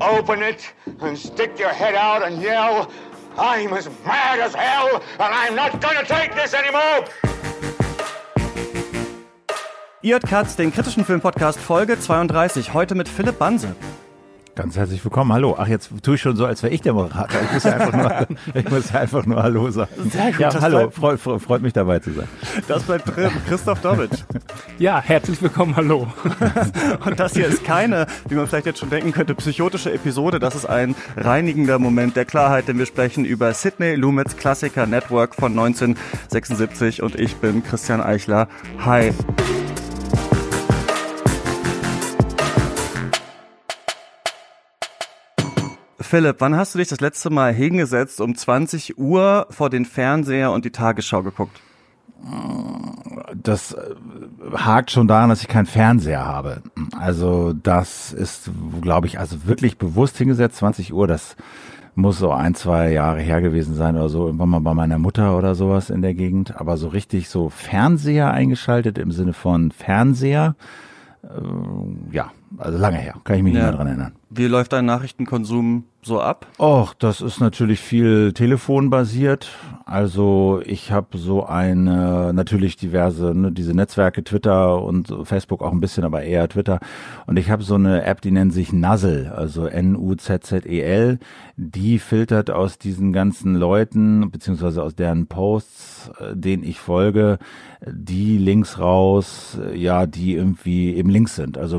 open it, and stick your head out and yell, I'm as mad as hell, and I'm not gonna take this anymore! Ihr hört Katz, den kritischen Filmpodcast Folge 32, heute mit Philipp Banse. Ganz herzlich willkommen. Hallo. Ach, jetzt tue ich schon so, als wäre ich der Moderator. Ich muss ja einfach nur, ich muss ja einfach nur Hallo sagen. Sehr gut. Ja, hallo. Freut, freut mich dabei zu sein. Das bleibt drin. Christoph Dobbit. Ja, herzlich willkommen. Hallo. Und das hier ist keine, wie man vielleicht jetzt schon denken könnte, psychotische Episode. Das ist ein reinigender Moment der Klarheit, denn wir sprechen über Sidney Lumets Klassiker Network von 1976 und ich bin Christian Eichler. Hi. Philipp, wann hast du dich das letzte Mal hingesetzt um 20 Uhr vor den Fernseher und die Tagesschau geguckt? Das äh, hakt schon daran, dass ich keinen Fernseher habe. Also das ist, glaube ich, also wirklich bewusst hingesetzt, 20 Uhr, das muss so ein, zwei Jahre her gewesen sein oder so, irgendwann mal bei meiner Mutter oder sowas in der Gegend. Aber so richtig so Fernseher eingeschaltet im Sinne von Fernseher, äh, ja, also lange her, kann ich mich ja. nicht mehr dran erinnern. Wie läuft dein Nachrichtenkonsum so ab? Och, das ist natürlich viel telefonbasiert. Also ich habe so eine, natürlich diverse, ne, diese Netzwerke, Twitter und Facebook auch ein bisschen, aber eher Twitter. Und ich habe so eine App, die nennt sich Nuzzle, also N-U-Z-Z-E-L. Die filtert aus diesen ganzen Leuten, beziehungsweise aus deren Posts, äh, denen ich folge, die Links raus, ja, die irgendwie eben Links sind, also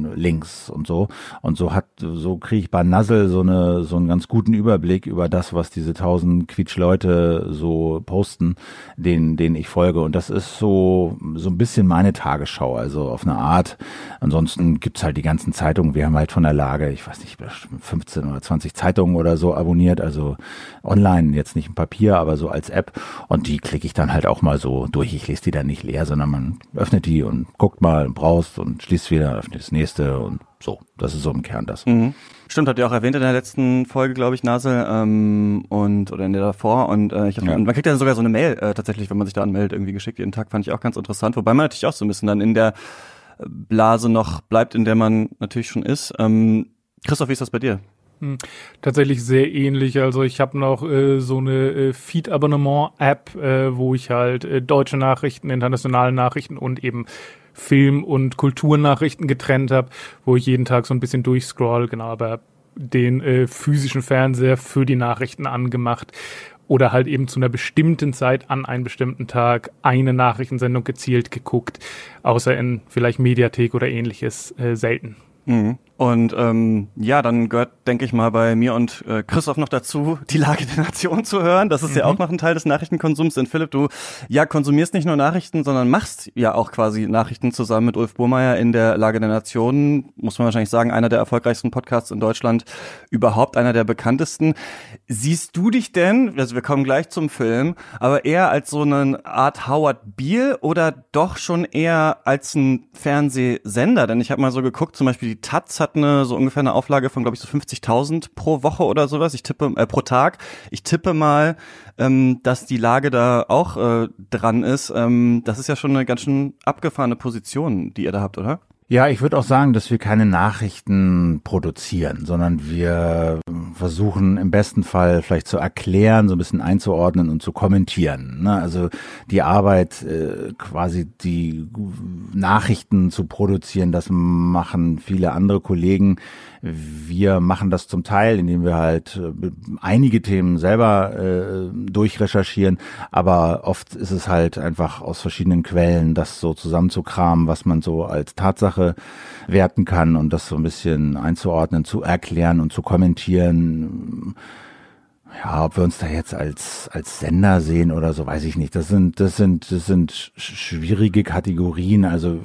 Medienlinks und so. Und so hat, so kriege ich bei Nuzzle so eine, so einen ganz guten Überblick über das, was diese tausend Quietsch-Leute so posten, denen, denen ich folge. Und das ist so, so ein bisschen meine Tagesschau, also auf eine Art. Ansonsten gibt's halt die ganzen Zeitungen. Wir haben halt von der Lage, ich weiß nicht, 15 oder 20 Zeitungen oder so abonniert, also online, jetzt nicht im Papier, aber so als App. Und die klicke ich dann halt auch mal so durch. Ich lese die dann nicht leer, sondern man öffnet die und guckt mal, brauchst und schließt wieder, öffnet das nächste und so, das ist so im Kern das. Mhm. Stimmt, hat ihr auch erwähnt in der letzten Folge, glaube ich, Nasel, ähm, und oder in der davor. Und äh, ich hab, ja. man kriegt ja sogar so eine Mail äh, tatsächlich, wenn man sich da anmeldet, irgendwie geschickt jeden Tag, fand ich auch ganz interessant. Wobei man natürlich auch so ein bisschen dann in der Blase noch bleibt, in der man natürlich schon ist. Ähm, Christoph, wie ist das bei dir? Hm, tatsächlich sehr ähnlich. Also ich habe noch äh, so eine äh, Feed-Abonnement-App, äh, wo ich halt äh, deutsche Nachrichten, internationale Nachrichten und eben Film- und Kulturnachrichten getrennt habe, wo ich jeden Tag so ein bisschen durchscroll, genau, aber den äh, physischen Fernseher für die Nachrichten angemacht oder halt eben zu einer bestimmten Zeit an einem bestimmten Tag eine Nachrichtensendung gezielt geguckt, außer in vielleicht Mediathek oder ähnliches äh, selten. Mhm. Und ähm, ja, dann gehört, denke ich mal, bei mir und äh, Christoph noch dazu, die Lage der Nation zu hören. Das ist mhm. ja auch noch ein Teil des Nachrichtenkonsums. Denn Philipp, du ja konsumierst nicht nur Nachrichten, sondern machst ja auch quasi Nachrichten zusammen mit Ulf Burmeier in der Lage der Nation. Muss man wahrscheinlich sagen, einer der erfolgreichsten Podcasts in Deutschland, überhaupt einer der bekanntesten. Siehst du dich denn, also wir kommen gleich zum Film, aber eher als so eine Art Howard Beale oder doch schon eher als ein Fernsehsender? Denn ich habe mal so geguckt, zum Beispiel die Taz hat eine so ungefähr eine Auflage von, glaube ich, so 50.000 pro Woche oder sowas. Ich tippe äh, pro Tag. Ich tippe mal, ähm, dass die Lage da auch äh, dran ist. Ähm, das ist ja schon eine ganz schön abgefahrene Position, die ihr da habt, oder? Ja, ich würde auch sagen, dass wir keine Nachrichten produzieren, sondern wir versuchen im besten Fall vielleicht zu erklären, so ein bisschen einzuordnen und zu kommentieren. Ne? Also die Arbeit, äh, quasi die Nachrichten zu produzieren, das machen viele andere Kollegen. Wir machen das zum Teil, indem wir halt äh, einige Themen selber äh, durchrecherchieren, aber oft ist es halt einfach aus verschiedenen Quellen, das so zusammenzukramen, was man so als Tatsache werten kann und das so ein bisschen einzuordnen, zu erklären und zu kommentieren. Ja, ob wir uns da jetzt als, als Sender sehen oder so, weiß ich nicht. Das sind, das sind, das sind schwierige Kategorien. Also,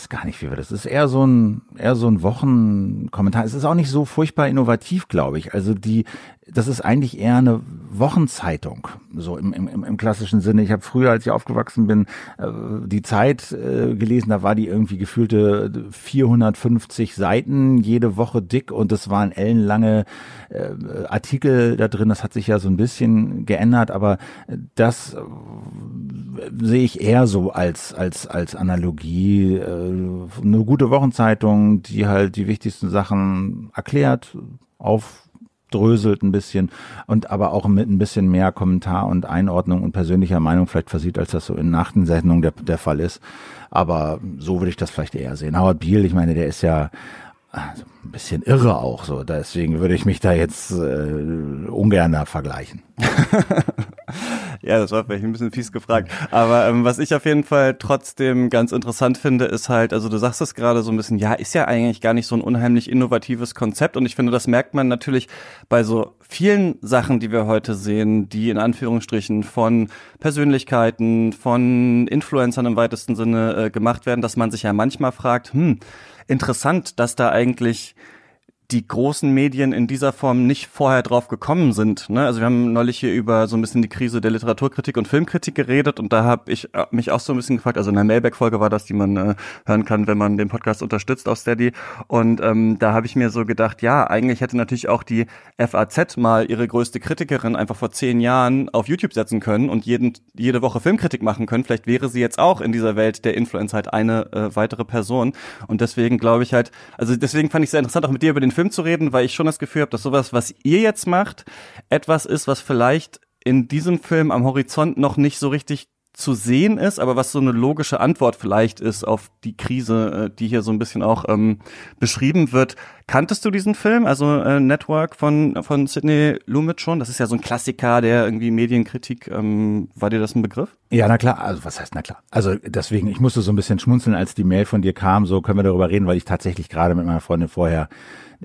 weiß gar nicht, wie wir das. Es ist eher so ein, eher so ein Wochenkommentar. Es ist auch nicht so furchtbar innovativ, glaube ich. Also die, das ist eigentlich eher eine Wochenzeitung, so im, im, im klassischen Sinne. Ich habe früher, als ich aufgewachsen bin, äh, die Zeit äh, gelesen, da war die irgendwie gefühlte 450 Seiten jede Woche dick und es waren ellenlange äh, Artikel da drin. Das hat sich ja so ein bisschen geändert, aber das sehe ich eher so als, als, als Analogie. Eine gute Wochenzeitung, die halt die wichtigsten Sachen erklärt, auf dröselt ein bisschen und aber auch mit ein bisschen mehr Kommentar und Einordnung und persönlicher Meinung vielleicht versieht, als das so in Nachtensendungen der, der Fall ist. Aber so würde ich das vielleicht eher sehen. Howard Beale, ich meine, der ist ja also ein bisschen irre auch so. Deswegen würde ich mich da jetzt äh, ungern vergleichen. ja, das war vielleicht ein bisschen fies gefragt. Aber ähm, was ich auf jeden Fall trotzdem ganz interessant finde, ist halt, also du sagst es gerade so ein bisschen, ja, ist ja eigentlich gar nicht so ein unheimlich innovatives Konzept. Und ich finde, das merkt man natürlich bei so vielen Sachen, die wir heute sehen, die in Anführungsstrichen von Persönlichkeiten, von Influencern im weitesten Sinne äh, gemacht werden, dass man sich ja manchmal fragt, hm, interessant, dass da eigentlich die großen Medien in dieser Form nicht vorher drauf gekommen sind. Ne? Also wir haben neulich hier über so ein bisschen die Krise der Literaturkritik und Filmkritik geredet und da habe ich äh, mich auch so ein bisschen gefragt, also in der Mailback-Folge war das, die man äh, hören kann, wenn man den Podcast unterstützt auf Steady und ähm, da habe ich mir so gedacht, ja, eigentlich hätte natürlich auch die FAZ mal ihre größte Kritikerin einfach vor zehn Jahren auf YouTube setzen können und jeden, jede Woche Filmkritik machen können. Vielleicht wäre sie jetzt auch in dieser Welt der Influencer halt eine äh, weitere Person und deswegen glaube ich halt, also deswegen fand ich sehr interessant, auch mit dir über den Film zu reden, weil ich schon das Gefühl habe, dass sowas, was ihr jetzt macht, etwas ist, was vielleicht in diesem Film am Horizont noch nicht so richtig zu sehen ist, aber was so eine logische Antwort vielleicht ist auf die Krise, äh, die hier so ein bisschen auch ähm, beschrieben wird. Kanntest du diesen Film, also äh, Network von von Sidney Lumet schon? Das ist ja so ein Klassiker der irgendwie Medienkritik. Ähm, war dir das ein Begriff? Ja, na klar. Also was heißt na klar? Also deswegen, ich musste so ein bisschen schmunzeln, als die Mail von dir kam. So können wir darüber reden, weil ich tatsächlich gerade mit meiner Freundin vorher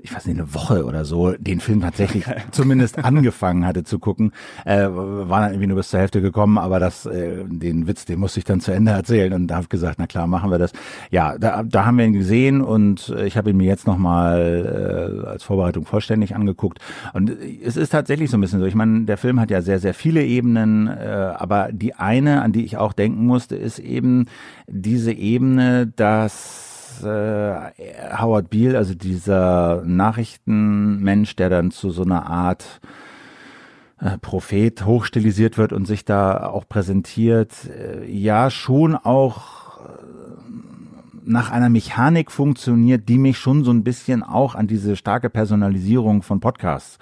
ich weiß nicht, eine Woche oder so den Film tatsächlich zumindest angefangen hatte zu gucken. Äh, war dann irgendwie nur bis zur Hälfte gekommen, aber das, äh, den Witz, den musste ich dann zu Ende erzählen und da habe gesagt, na klar, machen wir das. Ja, da, da haben wir ihn gesehen und ich habe ihn mir jetzt nochmal äh, als Vorbereitung vollständig angeguckt. Und es ist tatsächlich so ein bisschen so. Ich meine, der Film hat ja sehr, sehr viele Ebenen, äh, aber die eine, an die ich auch denken musste, ist eben diese Ebene, dass äh, Howard Beale, also dieser Nachrichtenmensch, der dann zu so einer Art äh, Prophet hochstilisiert wird und sich da auch präsentiert, äh, ja schon auch äh, nach einer Mechanik funktioniert, die mich schon so ein bisschen auch an diese starke Personalisierung von Podcasts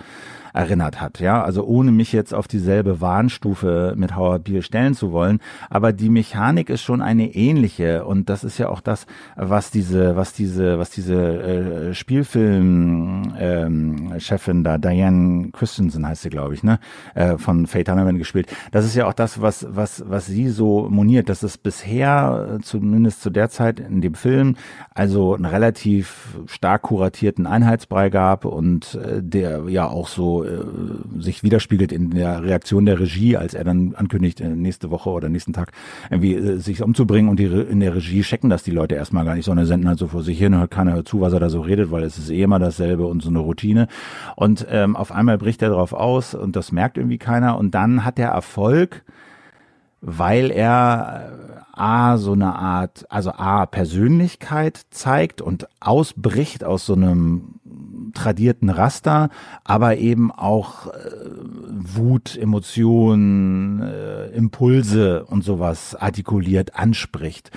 erinnert hat. Ja, also ohne mich jetzt auf dieselbe Warnstufe mit Howard Beale stellen zu wollen, aber die Mechanik ist schon eine ähnliche und das ist ja auch das, was diese, was diese, was diese äh, Spielfilm ähm, da Diane Christensen heißt sie, glaube ich, ne, äh, von Faye Tunnerman gespielt. Das ist ja auch das, was was was sie so moniert, dass es bisher zumindest zu der Zeit in dem Film also einen relativ stark kuratierten Einheitsbrei gab und äh, der ja auch so äh, sich widerspiegelt in der Reaktion der Regie, als er dann ankündigt, äh, nächste Woche oder nächsten Tag irgendwie äh, sich umzubringen und die in der Regie checken das die Leute erstmal gar nicht, sondern senden halt so vor sich hin, hört keiner zu, was er da so redet, weil es ist eh immer dasselbe und so eine Routine. Und ähm, auf einmal bricht er darauf aus und das merkt irgendwie keiner und dann hat er Erfolg, weil er A, so eine Art, also A, Persönlichkeit zeigt und ausbricht aus so einem tradierten Raster, aber eben auch äh, Wut, Emotionen, äh, Impulse und sowas artikuliert anspricht.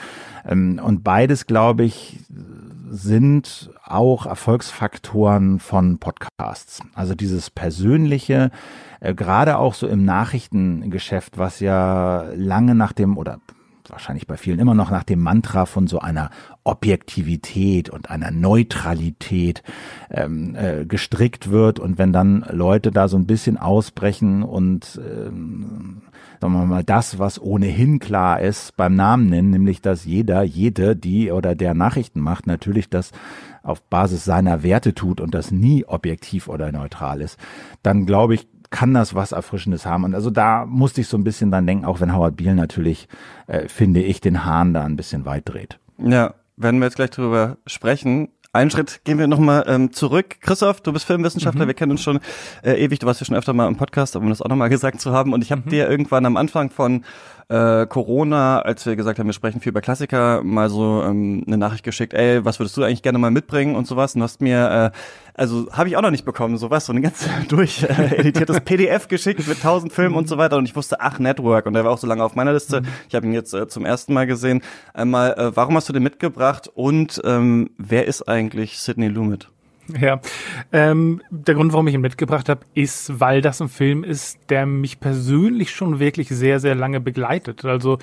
Ähm, und beides, glaube ich, sind auch Erfolgsfaktoren von Podcasts. Also dieses persönliche, äh, gerade auch so im Nachrichtengeschäft, was ja lange nach dem oder wahrscheinlich bei vielen immer noch nach dem Mantra von so einer Objektivität und einer Neutralität ähm, äh, gestrickt wird. Und wenn dann Leute da so ein bisschen ausbrechen und ähm, sagen wir mal das, was ohnehin klar ist, beim Namen nennen, nämlich dass jeder, jede, die oder der Nachrichten macht, natürlich das auf Basis seiner Werte tut und das nie objektiv oder neutral ist, dann glaube ich, kann das was Erfrischendes haben. Und also da musste ich so ein bisschen dann denken, auch wenn Howard Beale natürlich, äh, finde ich, den Hahn da ein bisschen weit dreht. Ja, werden wir jetzt gleich drüber sprechen. Einen Schritt gehen wir nochmal ähm, zurück. Christoph, du bist Filmwissenschaftler, mhm. wir kennen uns schon äh, ewig, du warst ja schon öfter mal im Podcast, um das auch nochmal gesagt zu haben. Und ich habe mhm. dir irgendwann am Anfang von äh, Corona, als wir gesagt haben, wir sprechen viel über Klassiker, mal so ähm, eine Nachricht geschickt, ey, was würdest du eigentlich gerne mal mitbringen und sowas. Und hast mir, äh, also habe ich auch noch nicht bekommen, sowas, so ein ganz durch äh, editiertes PDF geschickt mit tausend Filmen und so weiter. Und ich wusste, ach, Network. Und der war auch so lange auf meiner Liste. Mhm. Ich habe ihn jetzt äh, zum ersten Mal gesehen. Einmal, äh, warum hast du den mitgebracht und ähm, wer ist eigentlich Sidney Lumet? Ja, ähm, der Grund, warum ich ihn mitgebracht habe, ist, weil das ein Film ist, der mich persönlich schon wirklich sehr, sehr lange begleitet. Also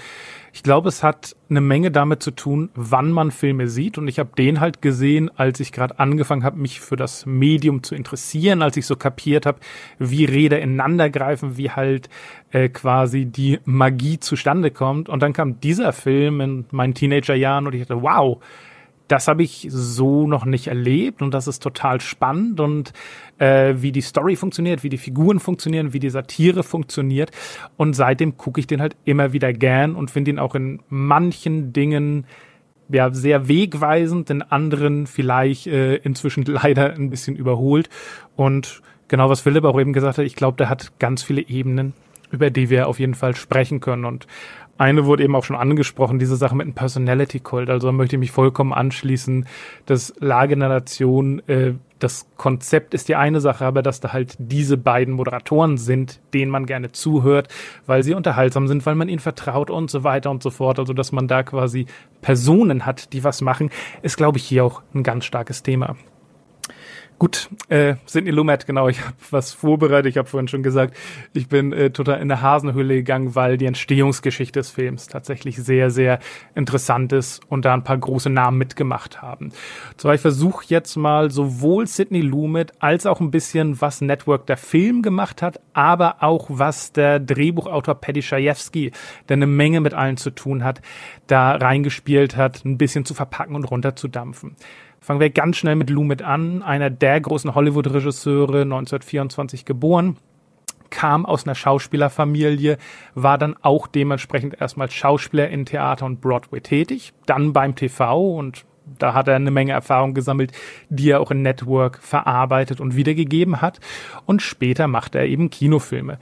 ich glaube, es hat eine Menge damit zu tun, wann man Filme sieht. Und ich habe den halt gesehen, als ich gerade angefangen habe, mich für das Medium zu interessieren, als ich so kapiert habe, wie Räder ineinander greifen, wie halt äh, quasi die Magie zustande kommt. Und dann kam dieser Film in meinen Teenagerjahren und ich dachte, wow, das habe ich so noch nicht erlebt und das ist total spannend und äh, wie die Story funktioniert, wie die Figuren funktionieren, wie die Satire funktioniert. Und seitdem gucke ich den halt immer wieder gern und finde ihn auch in manchen Dingen ja sehr wegweisend, in anderen vielleicht äh, inzwischen leider ein bisschen überholt. Und genau was Philipp auch eben gesagt hat, ich glaube, der hat ganz viele Ebenen, über die wir auf jeden Fall sprechen können. Und eine wurde eben auch schon angesprochen, diese Sache mit dem Personality Cult. Also da möchte ich mich vollkommen anschließen. Das Lage der Nation, äh, das Konzept ist die eine Sache, aber dass da halt diese beiden Moderatoren sind, denen man gerne zuhört, weil sie unterhaltsam sind, weil man ihnen vertraut und so weiter und so fort. Also dass man da quasi Personen hat, die was machen, ist, glaube ich, hier auch ein ganz starkes Thema. Gut, äh, Sidney Lumet, genau, ich habe was vorbereitet. Ich habe vorhin schon gesagt, ich bin äh, total in der Hasenhülle gegangen, weil die Entstehungsgeschichte des Films tatsächlich sehr, sehr interessant ist und da ein paar große Namen mitgemacht haben. Zwar, ich versuche jetzt mal sowohl Sidney Lumet als auch ein bisschen, was Network der Film gemacht hat, aber auch was der Drehbuchautor Paddy Chayefsky, der eine Menge mit allen zu tun hat, da reingespielt hat, ein bisschen zu verpacken und runterzudampfen. Fangen wir ganz schnell mit Lumet an, einer der großen Hollywood-Regisseure, 1924 geboren kam aus einer Schauspielerfamilie, war dann auch dementsprechend erstmal Schauspieler in Theater und Broadway tätig, dann beim TV und da hat er eine Menge Erfahrung gesammelt, die er auch in Network verarbeitet und wiedergegeben hat. Und später macht er eben Kinofilme.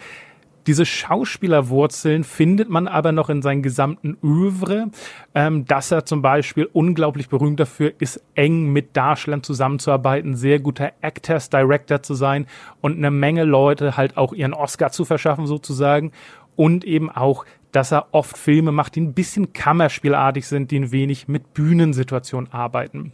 Diese Schauspielerwurzeln findet man aber noch in seinem gesamten Övre, ähm, dass er zum Beispiel unglaublich berühmt dafür ist, eng mit Darstellern zusammenzuarbeiten, sehr guter Actors Director zu sein und eine Menge Leute halt auch ihren Oscar zu verschaffen sozusagen und eben auch dass er oft Filme macht, die ein bisschen kammerspielartig sind, die ein wenig mit Bühnensituationen arbeiten.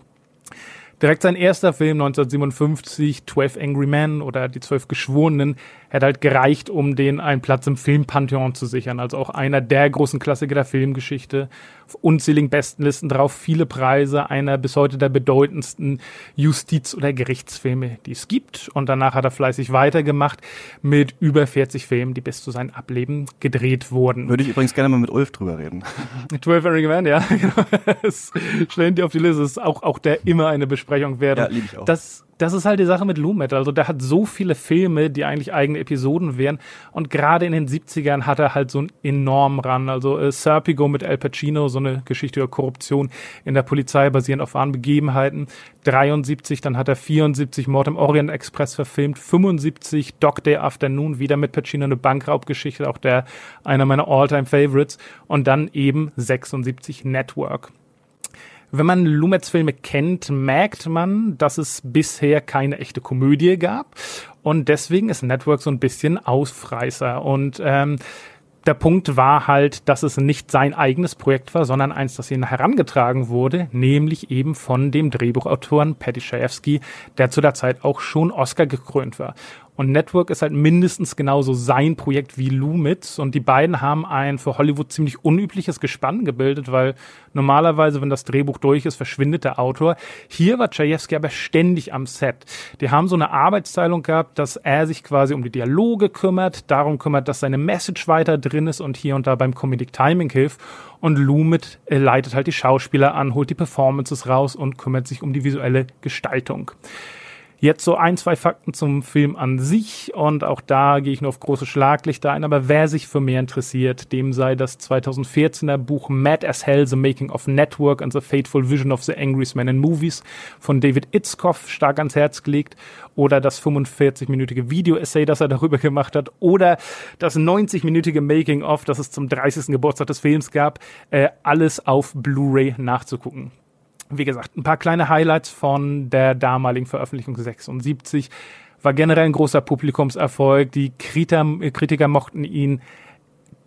Direkt sein erster Film 1957, 12 Angry Men oder Die Zwölf Geschworenen, hätte halt gereicht, um den einen Platz im Filmpantheon zu sichern. Also auch einer der großen Klassiker der Filmgeschichte. Unzähligen Bestenlisten drauf, viele Preise, einer bis heute der bedeutendsten Justiz- oder Gerichtsfilme, die es gibt. Und danach hat er fleißig weitergemacht mit über 40 Filmen, die bis zu seinem Ableben gedreht wurden. Würde ich übrigens gerne mal mit Ulf drüber reden. 12 Angry Men, ja, genau. Stellen die auf die Liste. Das ist auch, auch der immer eine Besprechung wert. Ja, liebe ich auch. Das das ist halt die Sache mit Lumet. Also der hat so viele Filme, die eigentlich eigene Episoden wären. Und gerade in den 70ern hat er halt so einen enormen Run. Also äh, Serpigo mit Al Pacino, so eine Geschichte über Korruption in der Polizei basierend auf wahren Begebenheiten. 73, dann hat er 74 Mord im Orient Express verfilmt. 75 Dog Day Afternoon, wieder mit Pacino eine Bankraubgeschichte, auch der einer meiner All-Time Favorites. Und dann eben 76 Network. Wenn man Lumets Filme kennt, merkt man, dass es bisher keine echte Komödie gab. Und deswegen ist Network so ein bisschen Ausfreißer. Und ähm, der Punkt war halt, dass es nicht sein eigenes Projekt war, sondern eins, das ihm herangetragen wurde, nämlich eben von dem Drehbuchautoren Patty Chayefsky, der zu der Zeit auch schon Oscar gekrönt war. Und Network ist halt mindestens genauso sein Projekt wie Lumitz. Und die beiden haben ein für Hollywood ziemlich unübliches Gespann gebildet, weil normalerweise, wenn das Drehbuch durch ist, verschwindet der Autor. Hier war Chayefsky aber ständig am Set. Die haben so eine Arbeitsteilung gehabt, dass er sich quasi um die Dialoge kümmert, darum kümmert, dass seine Message weiter drin ist und hier und da beim Comedic Timing hilft. Und Lumit äh, leitet halt die Schauspieler an, holt die Performances raus und kümmert sich um die visuelle Gestaltung. Jetzt so ein, zwei Fakten zum Film an sich. Und auch da gehe ich nur auf große Schlaglichter ein, aber wer sich für mehr interessiert, dem sei das 2014er Buch Mad as Hell, The Making of Network and the Fateful Vision of the Angriest Man in Movies von David Itzkoff stark ans Herz gelegt. Oder das 45-minütige Video-Essay, das er darüber gemacht hat. Oder das 90-minütige Making-of, das es zum 30. Geburtstag des Films gab, äh, alles auf Blu-ray nachzugucken wie gesagt, ein paar kleine Highlights von der damaligen Veröffentlichung 76. War generell ein großer Publikumserfolg. Die Kritiker, Kritiker mochten ihn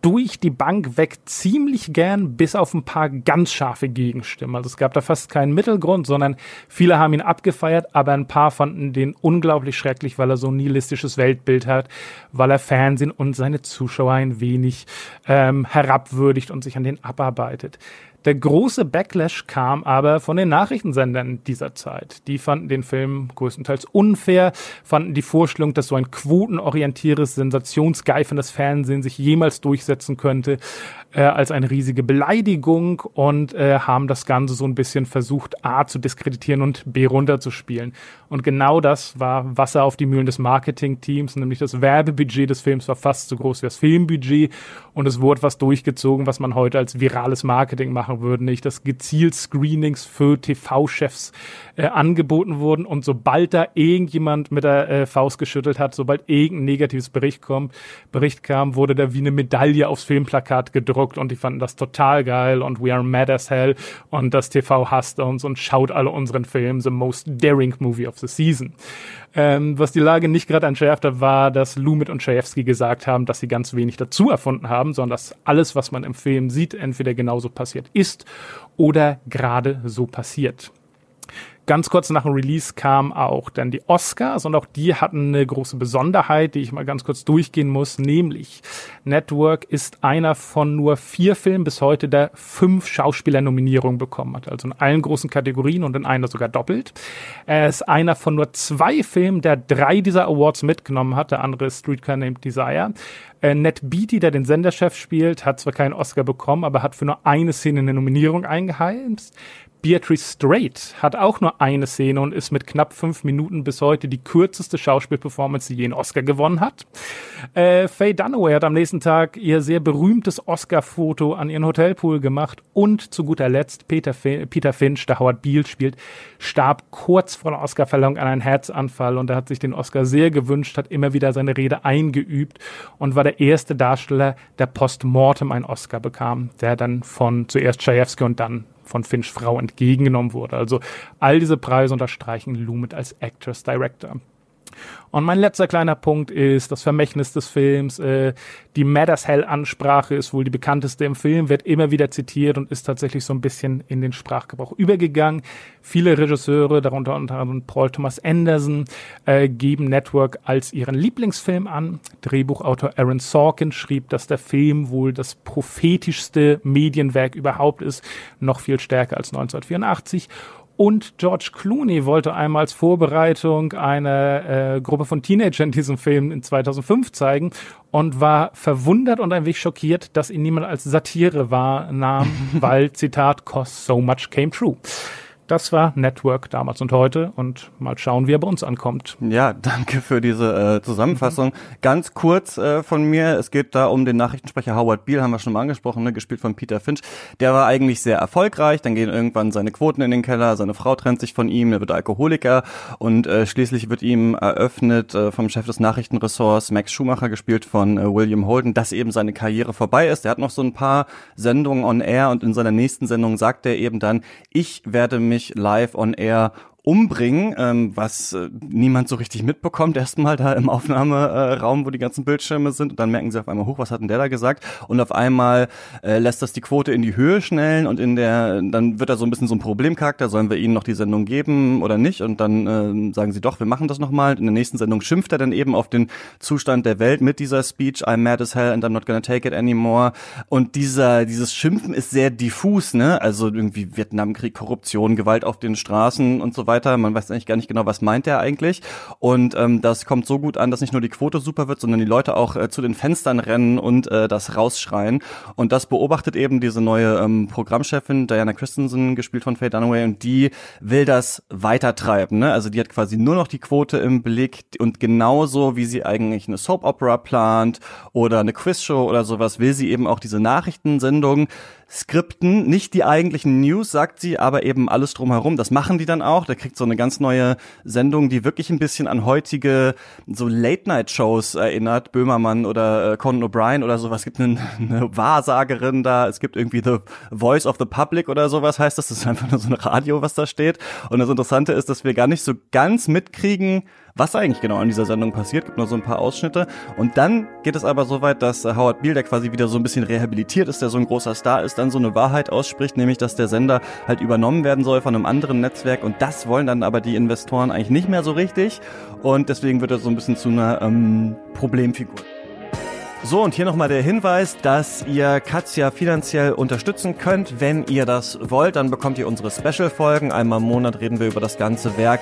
durch die Bank weg ziemlich gern, bis auf ein paar ganz scharfe Gegenstimmen. Also es gab da fast keinen Mittelgrund, sondern viele haben ihn abgefeiert, aber ein paar fanden den unglaublich schrecklich, weil er so ein nihilistisches Weltbild hat, weil er Fernsehen und seine Zuschauer ein wenig ähm, herabwürdigt und sich an den abarbeitet. Der große Backlash kam aber von den Nachrichtensendern dieser Zeit. Die fanden den Film größtenteils unfair, fanden die Vorstellung, dass so ein quotenorientiertes, sensationsgeifendes Fernsehen sich jemals durchsetzen könnte, äh, als eine riesige Beleidigung und äh, haben das Ganze so ein bisschen versucht, A zu diskreditieren und B runterzuspielen. Und genau das war Wasser auf die Mühlen des Marketingteams, nämlich das Werbebudget des Films war fast so groß wie das Filmbudget und es wurde was durchgezogen, was man heute als virales Marketing machen würde, nicht, dass gezielt Screenings für TV-Chefs äh, angeboten wurden und sobald da irgendjemand mit der äh, Faust geschüttelt hat, sobald irgendein negatives Bericht kommt, Bericht kam, wurde da wie eine Medaille aufs Filmplakat gedruckt gedruckt und die fanden das total geil und we are mad as hell und das TV hasst uns und schaut alle unseren Film, the most daring movie of the season. Ähm, was die Lage nicht gerade entschärfte, war, dass Lumit und Chayefsky gesagt haben, dass sie ganz wenig dazu erfunden haben, sondern dass alles, was man im Film sieht, entweder genauso passiert ist oder gerade so passiert. Ganz kurz nach dem Release kam auch dann die Oscars und auch die hatten eine große Besonderheit, die ich mal ganz kurz durchgehen muss, nämlich Network ist einer von nur vier Filmen bis heute, der fünf Schauspielernominierungen bekommen hat, also in allen großen Kategorien und in einer sogar doppelt. Er ist einer von nur zwei Filmen, der drei dieser Awards mitgenommen hat, der andere ist Streetcar Named Desire. Äh, Ned Beatty, der den Senderchef spielt, hat zwar keinen Oscar bekommen, aber hat für nur eine Szene eine Nominierung eingeheimst. Beatrice Straight hat auch nur eine Szene und ist mit knapp fünf Minuten bis heute die kürzeste Schauspielperformance, die je einen Oscar gewonnen hat. Äh, Faye Dunaway hat am nächsten Tag ihr sehr berühmtes Oscar-Foto an ihren Hotelpool gemacht und zu guter Letzt Peter, Fin Peter Finch, der Howard Beale spielt, starb kurz vor der Oscarverleihung an einem Herzanfall und er hat sich den Oscar sehr gewünscht, hat immer wieder seine Rede eingeübt und war der erste Darsteller, der postmortem einen Oscar bekam, der dann von zuerst Chayefsky und dann von Finch Frau entgegengenommen wurde. Also all diese Preise unterstreichen Lumet als Actress Director. Und mein letzter kleiner Punkt ist das Vermächtnis des Films. Äh, die Matters Hell Ansprache ist wohl die bekannteste im Film, wird immer wieder zitiert und ist tatsächlich so ein bisschen in den Sprachgebrauch übergegangen. Viele Regisseure, darunter unter anderem Paul Thomas Anderson, äh, geben Network als ihren Lieblingsfilm an. Drehbuchautor Aaron Sorkin schrieb, dass der Film wohl das prophetischste Medienwerk überhaupt ist, noch viel stärker als 1984. Und George Clooney wollte einmal als Vorbereitung eine äh, Gruppe von Teenagern in diesem Film in 2005 zeigen und war verwundert und ein wenig schockiert, dass ihn niemand als Satire wahrnahm, weil, Zitat, cause so much came true. Das war Network damals und heute und mal schauen, wie er bei uns ankommt. Ja, danke für diese äh, Zusammenfassung. Mhm. Ganz kurz äh, von mir, es geht da um den Nachrichtensprecher Howard Beale, haben wir schon mal angesprochen, ne, gespielt von Peter Finch. Der war eigentlich sehr erfolgreich, dann gehen irgendwann seine Quoten in den Keller, seine Frau trennt sich von ihm, er wird Alkoholiker und äh, schließlich wird ihm eröffnet äh, vom Chef des Nachrichtenressorts, Max Schumacher, gespielt von äh, William Holden, dass eben seine Karriere vorbei ist. Er hat noch so ein paar Sendungen on air und in seiner nächsten Sendung sagt er eben dann, ich werde mich live on air umbringen, ähm, was äh, niemand so richtig mitbekommt, erstmal da im Aufnahmeraum, wo die ganzen Bildschirme sind. Und dann merken sie auf einmal hoch, was hat denn der da gesagt? Und auf einmal äh, lässt das die Quote in die Höhe schnellen und in der, dann wird da so ein bisschen so ein Problemcharakter, sollen wir ihnen noch die Sendung geben oder nicht? Und dann äh, sagen sie doch, wir machen das nochmal. In der nächsten Sendung schimpft er dann eben auf den Zustand der Welt mit dieser Speech, I'm mad as hell and I'm not gonna take it anymore. Und dieser, dieses Schimpfen ist sehr diffus, ne, also irgendwie Vietnamkrieg, Korruption, Gewalt auf den Straßen und so weiter weiter. Man weiß eigentlich gar nicht genau, was meint der eigentlich. Und ähm, das kommt so gut an, dass nicht nur die Quote super wird, sondern die Leute auch äh, zu den Fenstern rennen und äh, das rausschreien. Und das beobachtet eben diese neue ähm, Programmchefin Diana Christensen, gespielt von Faye Dunaway, und die will das weitertreiben. Ne? Also die hat quasi nur noch die Quote im Blick und genauso wie sie eigentlich eine Soap Opera plant oder eine Quizshow oder sowas, will sie eben auch diese Nachrichtensendung Skripten, nicht die eigentlichen News, sagt sie, aber eben alles drumherum. Das machen die dann auch. Da kriegt so eine ganz neue Sendung, die wirklich ein bisschen an heutige so Late-Night-Shows erinnert. Böhmermann oder äh, Conan O'Brien oder sowas. Es gibt eine, eine Wahrsagerin da. Es gibt irgendwie The Voice of the Public oder sowas heißt das. Das ist einfach nur so ein Radio, was da steht. Und das Interessante ist, dass wir gar nicht so ganz mitkriegen, was eigentlich genau in dieser Sendung passiert. Gibt nur so ein paar Ausschnitte. Und dann geht es aber so weit, dass äh, Howard Beale, der quasi wieder so ein bisschen rehabilitiert ist, der so ein großer Star ist, dann so eine Wahrheit ausspricht, nämlich dass der Sender halt übernommen werden soll von einem anderen Netzwerk. Und das wollen dann aber die Investoren eigentlich nicht mehr so richtig. Und deswegen wird er so ein bisschen zu einer ähm, Problemfigur. So, und hier nochmal der Hinweis, dass ihr Katja finanziell unterstützen könnt. Wenn ihr das wollt, dann bekommt ihr unsere Special-Folgen. Einmal im Monat reden wir über das ganze Werk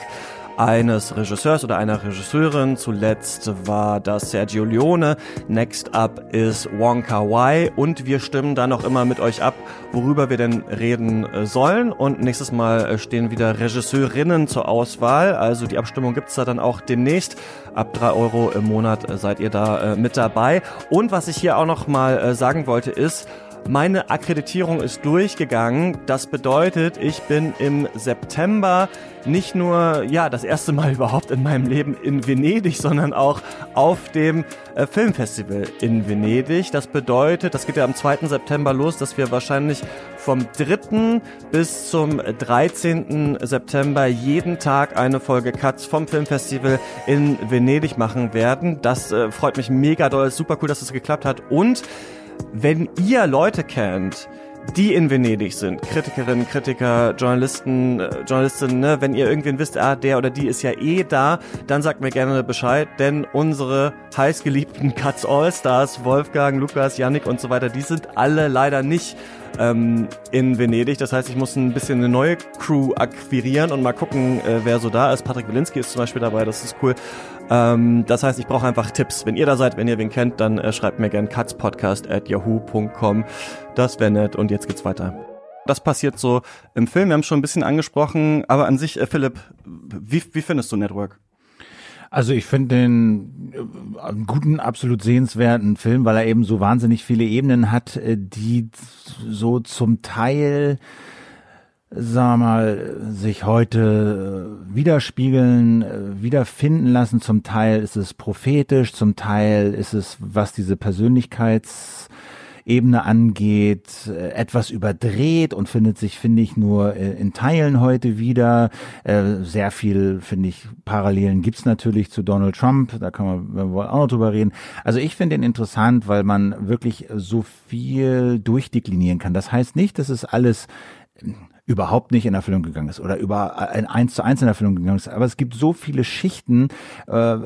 eines Regisseurs oder einer Regisseurin. Zuletzt war das Sergio Leone. Next up ist Wong Kar Wai. Und wir stimmen dann auch immer mit euch ab, worüber wir denn reden äh, sollen. Und nächstes Mal äh, stehen wieder Regisseurinnen zur Auswahl. Also die Abstimmung gibt's da dann auch demnächst. Ab drei Euro im Monat äh, seid ihr da mit dabei. Und was ich hier auch noch mal sagen wollte ist, meine Akkreditierung ist durchgegangen. Das bedeutet, ich bin im September nicht nur ja das erste Mal überhaupt in meinem Leben in Venedig, sondern auch auf dem äh, Filmfestival in Venedig. Das bedeutet, das geht ja am 2. September los, dass wir wahrscheinlich vom 3. bis zum 13. September jeden Tag eine Folge Cuts vom Filmfestival in Venedig machen werden. Das äh, freut mich mega doll, super cool, dass es das geklappt hat und wenn ihr Leute kennt, die in Venedig sind, Kritikerinnen, Kritiker, Journalisten, äh, Journalistinnen, ne? wenn ihr irgendwen wisst, ah, der oder die ist ja eh da, dann sagt mir gerne Bescheid, denn unsere heißgeliebten Cuts All-Stars, Wolfgang, Lukas, Yannick und so weiter, die sind alle leider nicht ähm, in Venedig. Das heißt, ich muss ein bisschen eine neue Crew akquirieren und mal gucken, äh, wer so da ist. Patrick Wilinski ist zum Beispiel dabei, das ist cool. Ähm, das heißt, ich brauche einfach Tipps. Wenn ihr da seid, wenn ihr wen kennt, dann äh, schreibt mir gerne cutzpodcast at yahoo.com. Das wäre nett und jetzt geht's weiter. Das passiert so im Film, wir haben schon ein bisschen angesprochen, aber an sich, äh, Philipp, wie, wie findest du Network? Also ich finde den äh, guten, absolut sehenswerten Film, weil er eben so wahnsinnig viele Ebenen hat, äh, die so zum Teil wir mal, sich heute äh, widerspiegeln, wiederfinden lassen. Zum Teil ist es prophetisch, zum Teil ist es, was diese Persönlichkeits Ebene angeht, äh, etwas überdreht und findet sich, finde ich, nur äh, in Teilen heute wieder. Äh, sehr viel, finde ich, Parallelen gibt's natürlich zu Donald Trump, da kann man, wir wollen, auch noch drüber reden. Also ich finde ihn interessant, weil man wirklich so viel durchdeklinieren kann. Das heißt nicht, dass es alles überhaupt nicht in Erfüllung gegangen ist oder über ein eins zu eins in Erfüllung gegangen ist. Aber es gibt so viele Schichten, äh,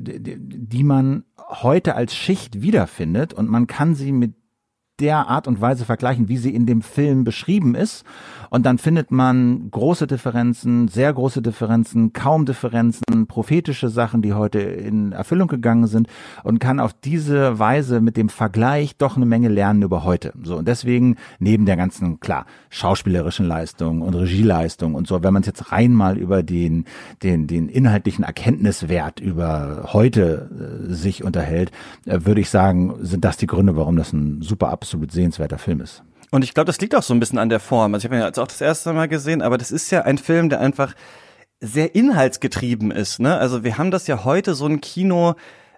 die man heute als Schicht wiederfindet und man kann sie mit der Art und Weise vergleichen, wie sie in dem Film beschrieben ist. Und dann findet man große Differenzen, sehr große Differenzen, kaum Differenzen, prophetische Sachen, die heute in Erfüllung gegangen sind und kann auf diese Weise mit dem Vergleich doch eine Menge lernen über heute. So und deswegen neben der ganzen klar schauspielerischen Leistung und Regieleistung und so, wenn man es jetzt rein mal über den den den inhaltlichen Erkenntniswert über heute äh, sich unterhält, äh, würde ich sagen, sind das die Gründe, warum das ein super absolut sehenswerter Film ist. Und ich glaube, das liegt auch so ein bisschen an der Form. Also ich habe ihn jetzt auch das erste Mal gesehen, aber das ist ja ein Film, der einfach sehr inhaltsgetrieben ist. Ne? Also wir haben das ja heute so ein Kino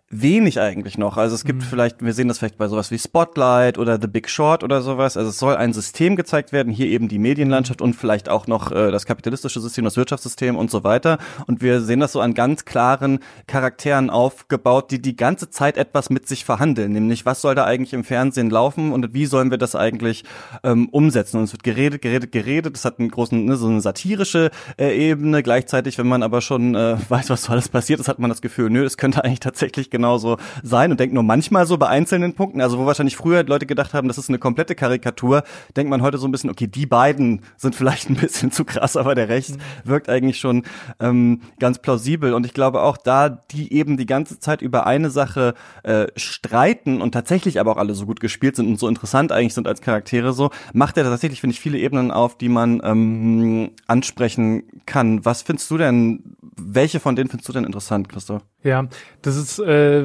wenig eigentlich noch. Also es gibt mhm. vielleicht, wir sehen das vielleicht bei sowas wie Spotlight oder The Big Short oder sowas. Also es soll ein System gezeigt werden, hier eben die Medienlandschaft und vielleicht auch noch äh, das kapitalistische System, das Wirtschaftssystem und so weiter. Und wir sehen das so an ganz klaren Charakteren aufgebaut, die die ganze Zeit etwas mit sich verhandeln. Nämlich, was soll da eigentlich im Fernsehen laufen und wie sollen wir das eigentlich ähm, umsetzen? Und es wird geredet, geredet, geredet. Das hat einen großen, ne, so eine satirische äh, Ebene. Gleichzeitig, wenn man aber schon äh, weiß, was so alles passiert ist, hat man das Gefühl, nö, es könnte eigentlich tatsächlich genauso sein und denkt nur manchmal so bei einzelnen Punkten, also wo wahrscheinlich früher Leute gedacht haben, das ist eine komplette Karikatur, denkt man heute so ein bisschen, okay, die beiden sind vielleicht ein bisschen zu krass, aber der Rest mhm. wirkt eigentlich schon ähm, ganz plausibel. Und ich glaube auch da, die eben die ganze Zeit über eine Sache äh, streiten und tatsächlich aber auch alle so gut gespielt sind und so interessant eigentlich sind als Charaktere so, macht er tatsächlich, finde ich, viele Ebenen auf, die man ähm, ansprechen kann. Was findest du denn, welche von denen findest du denn interessant, Christoph? Ja, das ist, äh,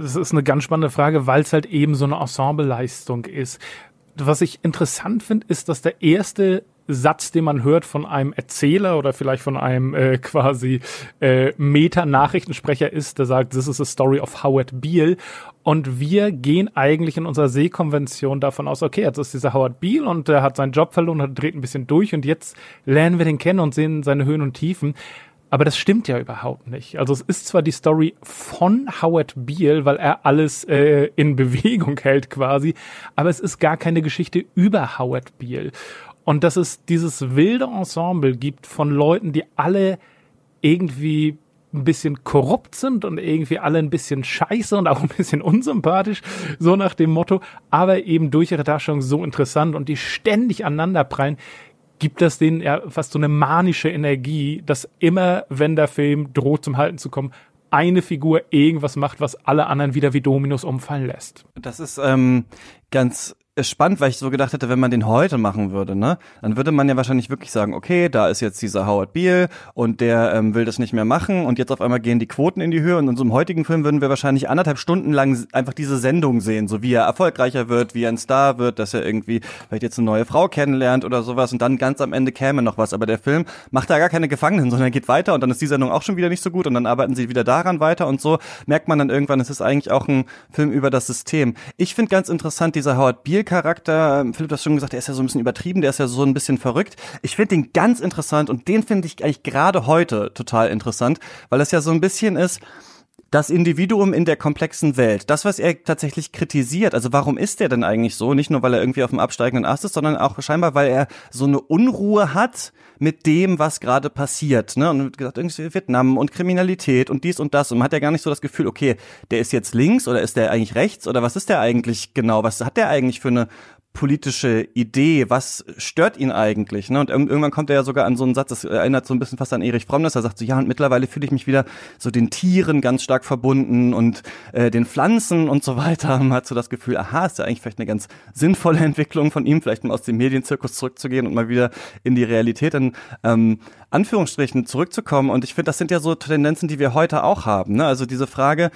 das ist eine ganz spannende Frage, weil es halt eben so eine Ensembleleistung ist. Was ich interessant finde, ist, dass der erste Satz, den man hört von einem Erzähler oder vielleicht von einem äh, quasi äh, Meta-Nachrichtensprecher ist, der sagt, this is a story of Howard Beale. Und wir gehen eigentlich in unserer Seekonvention davon aus, okay, jetzt ist dieser Howard Beale und der hat seinen Job verloren und dreht ein bisschen durch und jetzt lernen wir den kennen und sehen seine Höhen und Tiefen. Aber das stimmt ja überhaupt nicht. Also es ist zwar die Story von Howard Beale, weil er alles äh, in Bewegung hält quasi, aber es ist gar keine Geschichte über Howard Beale. Und dass es dieses wilde Ensemble gibt von Leuten, die alle irgendwie ein bisschen korrupt sind und irgendwie alle ein bisschen scheiße und auch ein bisschen unsympathisch, so nach dem Motto, aber eben durch ihre Darstellung so interessant und die ständig aneinander prallen, gibt das denen ja fast so eine manische Energie, dass immer, wenn der Film droht zum Halten zu kommen, eine Figur irgendwas macht, was alle anderen wieder wie Dominos umfallen lässt. Das ist ähm, ganz spannend, weil ich so gedacht hätte, wenn man den heute machen würde, ne, dann würde man ja wahrscheinlich wirklich sagen, okay, da ist jetzt dieser Howard Beale und der ähm, will das nicht mehr machen und jetzt auf einmal gehen die Quoten in die Höhe und in so einem heutigen Film würden wir wahrscheinlich anderthalb Stunden lang einfach diese Sendung sehen, so wie er erfolgreicher wird, wie er ein Star wird, dass er irgendwie vielleicht jetzt eine neue Frau kennenlernt oder sowas und dann ganz am Ende käme noch was. Aber der Film macht da gar keine Gefangenen, sondern geht weiter und dann ist die Sendung auch schon wieder nicht so gut und dann arbeiten sie wieder daran weiter und so merkt man dann irgendwann, es ist eigentlich auch ein Film über das System. Ich finde ganz interessant, dieser Howard Beale Charakter, ähm, Philipp, du schon gesagt, der ist ja so ein bisschen übertrieben, der ist ja so ein bisschen verrückt. Ich finde den ganz interessant und den finde ich eigentlich gerade heute total interessant, weil es ja so ein bisschen ist, das Individuum in der komplexen Welt, das, was er tatsächlich kritisiert, also warum ist er denn eigentlich so? Nicht nur, weil er irgendwie auf dem absteigenden Ast ist, sondern auch scheinbar, weil er so eine Unruhe hat mit dem, was gerade passiert. Ne? Und gesagt, irgendwie Vietnam und Kriminalität und dies und das. Und man hat ja gar nicht so das Gefühl, okay, der ist jetzt links oder ist der eigentlich rechts oder was ist der eigentlich genau? Was hat der eigentlich für eine politische Idee? Was stört ihn eigentlich? Ne? Und irgendwann kommt er ja sogar an so einen Satz, das erinnert so ein bisschen fast an Erich Fromm, dass er sagt so, ja, und mittlerweile fühle ich mich wieder so den Tieren ganz stark verbunden und äh, den Pflanzen und so weiter. Man hat so das Gefühl, aha, ist ja eigentlich vielleicht eine ganz sinnvolle Entwicklung von ihm, vielleicht mal aus dem Medienzirkus zurückzugehen und mal wieder in die Realität in ähm, Anführungsstrichen zurückzukommen. Und ich finde, das sind ja so Tendenzen, die wir heute auch haben. Ne? Also diese Frage,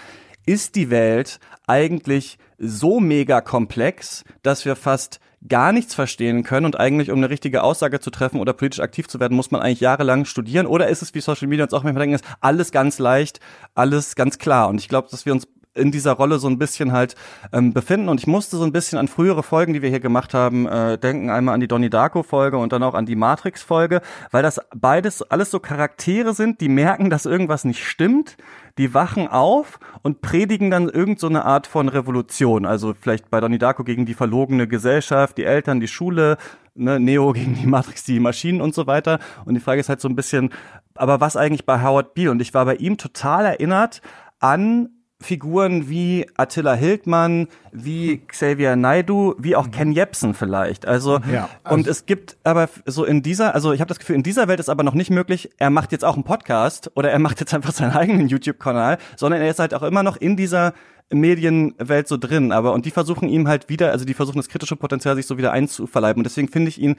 ist die Welt eigentlich so mega komplex, dass wir fast gar nichts verstehen können und eigentlich, um eine richtige Aussage zu treffen oder politisch aktiv zu werden, muss man eigentlich jahrelang studieren? Oder ist es, wie Social Media uns auch manchmal denken, ist alles ganz leicht, alles ganz klar? Und ich glaube, dass wir uns in dieser Rolle so ein bisschen halt ähm, befinden. Und ich musste so ein bisschen an frühere Folgen, die wir hier gemacht haben, äh, denken. Einmal an die Donnie Darko-Folge und dann auch an die Matrix-Folge, weil das beides alles so Charaktere sind, die merken, dass irgendwas nicht stimmt. Die wachen auf und predigen dann irgend so eine Art von Revolution. Also vielleicht bei Donnie Darko gegen die verlogene Gesellschaft, die Eltern, die Schule, ne, Neo gegen die Matrix, die Maschinen und so weiter. Und die Frage ist halt so ein bisschen, aber was eigentlich bei Howard Beale? Und ich war bei ihm total erinnert an Figuren wie Attila Hildmann, wie Xavier Naidu, wie auch Ken Jebsen vielleicht. Also, ja, also und es gibt aber so in dieser, also ich habe das Gefühl, in dieser Welt ist aber noch nicht möglich, er macht jetzt auch einen Podcast oder er macht jetzt einfach seinen eigenen YouTube-Kanal, sondern er ist halt auch immer noch in dieser Medienwelt so drin. Aber und die versuchen ihm halt wieder, also die versuchen das kritische Potenzial sich so wieder einzuverleiben. Und deswegen finde ich ihn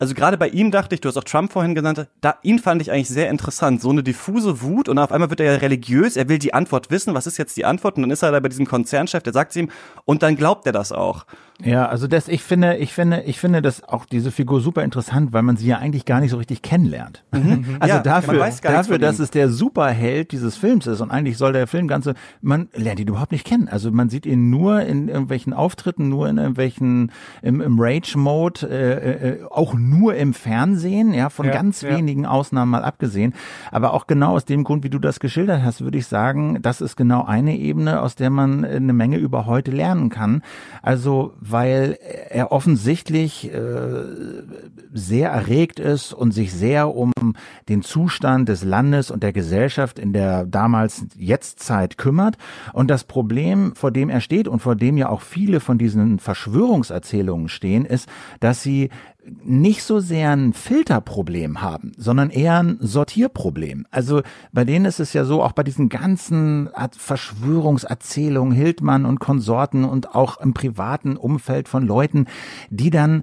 also gerade bei ihm dachte ich, du hast auch Trump vorhin genannt, da, ihn fand ich eigentlich sehr interessant. So eine diffuse Wut und auf einmal wird er ja religiös, er will die Antwort wissen, was ist jetzt die Antwort? Und dann ist er da bei diesem Konzernchef, der sagt es ihm und dann glaubt er das auch. Ja, also das, ich finde, ich finde, ich finde das auch diese Figur super interessant, weil man sie ja eigentlich gar nicht so richtig kennenlernt. Mhm. Also ja, dafür, dafür, dass es der Superheld dieses Films ist und eigentlich soll der Film ganze, man lernt ihn überhaupt nicht kennen. Also man sieht ihn nur in irgendwelchen Auftritten, nur in irgendwelchen im, im Rage-Mode, äh, äh, auch nur im Fernsehen, ja, von ja, ganz ja. wenigen Ausnahmen mal abgesehen. Aber auch genau aus dem Grund, wie du das geschildert hast, würde ich sagen, das ist genau eine Ebene, aus der man eine Menge über heute lernen kann. Also weil er offensichtlich äh, sehr erregt ist und sich sehr um den Zustand des Landes und der Gesellschaft in der damals Jetztzeit kümmert. Und das Problem, vor dem er steht und vor dem ja auch viele von diesen Verschwörungserzählungen stehen, ist, dass sie nicht so sehr ein Filterproblem haben, sondern eher ein Sortierproblem. Also bei denen ist es ja so, auch bei diesen ganzen Verschwörungserzählungen, Hildmann und Konsorten und auch im privaten Umfeld von Leuten, die dann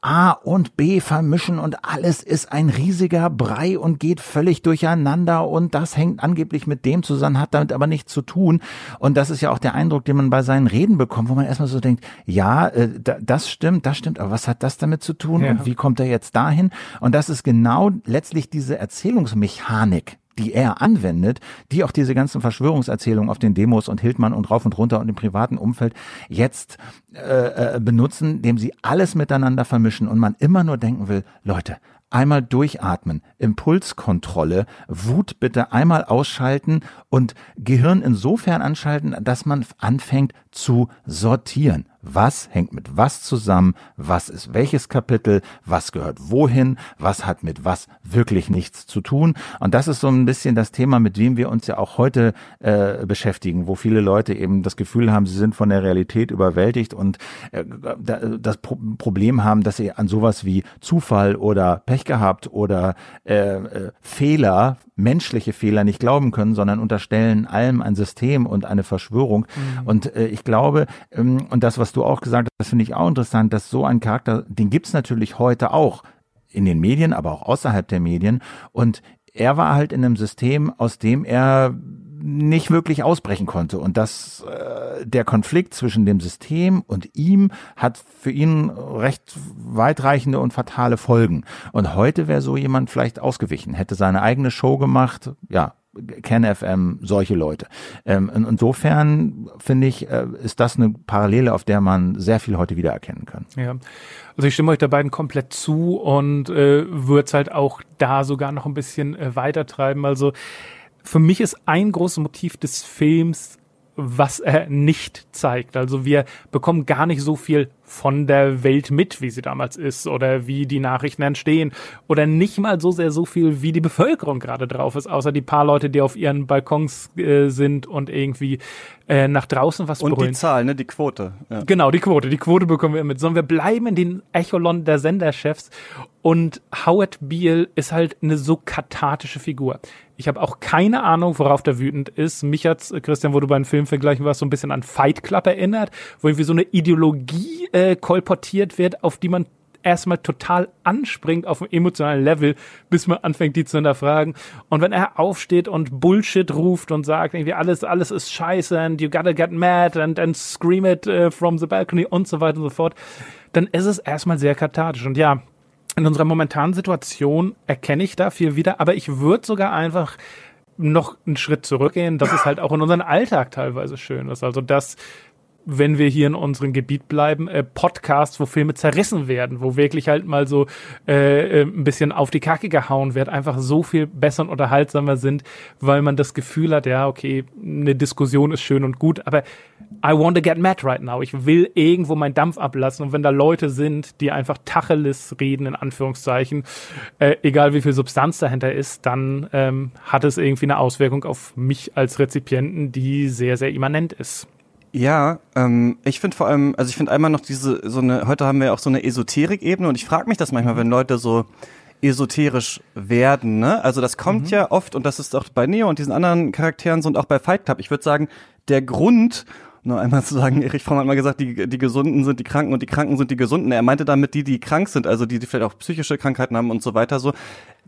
A und B vermischen und alles ist ein riesiger Brei und geht völlig durcheinander und das hängt angeblich mit dem zusammen, hat damit aber nichts zu tun. Und das ist ja auch der Eindruck, den man bei seinen Reden bekommt, wo man erstmal so denkt, ja, äh, das stimmt, das stimmt, aber was hat das damit zu tun ja. und wie kommt er jetzt dahin? Und das ist genau letztlich diese Erzählungsmechanik, die er anwendet, die auch diese ganzen Verschwörungserzählungen auf den Demos und Hildmann und rauf und runter und im privaten Umfeld jetzt äh, äh, benutzen, indem sie alles miteinander vermischen und man immer nur denken will, Leute, einmal durchatmen, Impulskontrolle, Wut bitte einmal ausschalten und Gehirn insofern anschalten, dass man anfängt zu sortieren. Was hängt mit was zusammen? Was ist welches Kapitel? Was gehört wohin? Was hat mit was wirklich nichts zu tun? Und das ist so ein bisschen das Thema, mit dem wir uns ja auch heute äh, beschäftigen, wo viele Leute eben das Gefühl haben, sie sind von der Realität überwältigt und äh, das Pro Problem haben, dass sie an sowas wie Zufall oder Pech gehabt oder äh, äh, Fehler menschliche Fehler nicht glauben können, sondern unterstellen allem ein System und eine Verschwörung. Mhm. Und äh, ich glaube, ähm, und das, was du auch gesagt hast, das finde ich auch interessant, dass so ein Charakter, den gibt's natürlich heute auch in den Medien, aber auch außerhalb der Medien. Und er war halt in einem System, aus dem er nicht wirklich ausbrechen konnte. Und das, äh, der Konflikt zwischen dem System und ihm hat für ihn recht weitreichende und fatale Folgen. Und heute wäre so jemand vielleicht ausgewichen, hätte seine eigene Show gemacht, ja, Ken FM, solche Leute. Ähm, insofern finde ich, äh, ist das eine Parallele, auf der man sehr viel heute wiedererkennen kann. Ja, also ich stimme euch da beiden komplett zu und äh, würde es halt auch da sogar noch ein bisschen äh, weitertreiben. Also für mich ist ein großes Motiv des Films, was er nicht zeigt. Also wir bekommen gar nicht so viel von der Welt mit, wie sie damals ist oder wie die Nachrichten entstehen oder nicht mal so sehr so viel, wie die Bevölkerung gerade drauf ist, außer die paar Leute, die auf ihren Balkons äh, sind und irgendwie äh, nach draußen was Und brüllen. die Zahl, ne, die Quote. Ja. Genau, die Quote, die Quote bekommen wir mit, sondern wir bleiben in den Echolon der Senderchefs und Howard Beale ist halt eine so kathartische Figur. Ich habe auch keine Ahnung, worauf der wütend ist. Mich hat's, Christian, wo du beim Film vergleichen warst, so ein bisschen an Fight Club erinnert, wo irgendwie so eine Ideologie äh, kolportiert wird, auf die man erstmal total anspringt auf einem emotionalen Level, bis man anfängt, die zu hinterfragen. Und wenn er aufsteht und Bullshit ruft und sagt, irgendwie alles, alles ist scheiße and you gotta get mad and, and scream it uh, from the balcony und so weiter und so fort, dann ist es erstmal sehr kathartisch. Und ja, in unserer momentanen Situation erkenne ich da viel wieder, aber ich würde sogar einfach noch einen Schritt zurückgehen, dass es halt auch in unserem Alltag teilweise schön ist. Also dass wenn wir hier in unserem Gebiet bleiben, äh, Podcasts, wo Filme zerrissen werden, wo wirklich halt mal so äh, äh, ein bisschen auf die Kacke gehauen wird, einfach so viel besser und unterhaltsamer sind, weil man das Gefühl hat, ja, okay, eine Diskussion ist schön und gut, aber I want to get mad right now. Ich will irgendwo meinen Dampf ablassen und wenn da Leute sind, die einfach Tacheles reden, in Anführungszeichen, äh, egal wie viel Substanz dahinter ist, dann ähm, hat es irgendwie eine Auswirkung auf mich als Rezipienten, die sehr, sehr immanent ist. Ja, ähm, ich finde vor allem, also ich finde einmal noch diese, so eine, heute haben wir auch so eine Esoterik-Ebene und ich frage mich das manchmal, wenn Leute so esoterisch werden, ne? Also das kommt mhm. ja oft und das ist auch bei Neo und diesen anderen Charakteren so und auch bei Fight Club. Ich würde sagen, der Grund, nur einmal zu sagen, Erich Fromm hat mal gesagt, die, die Gesunden sind die Kranken und die Kranken sind die Gesunden. Er meinte damit die, die krank sind, also die, die vielleicht auch psychische Krankheiten haben und so weiter so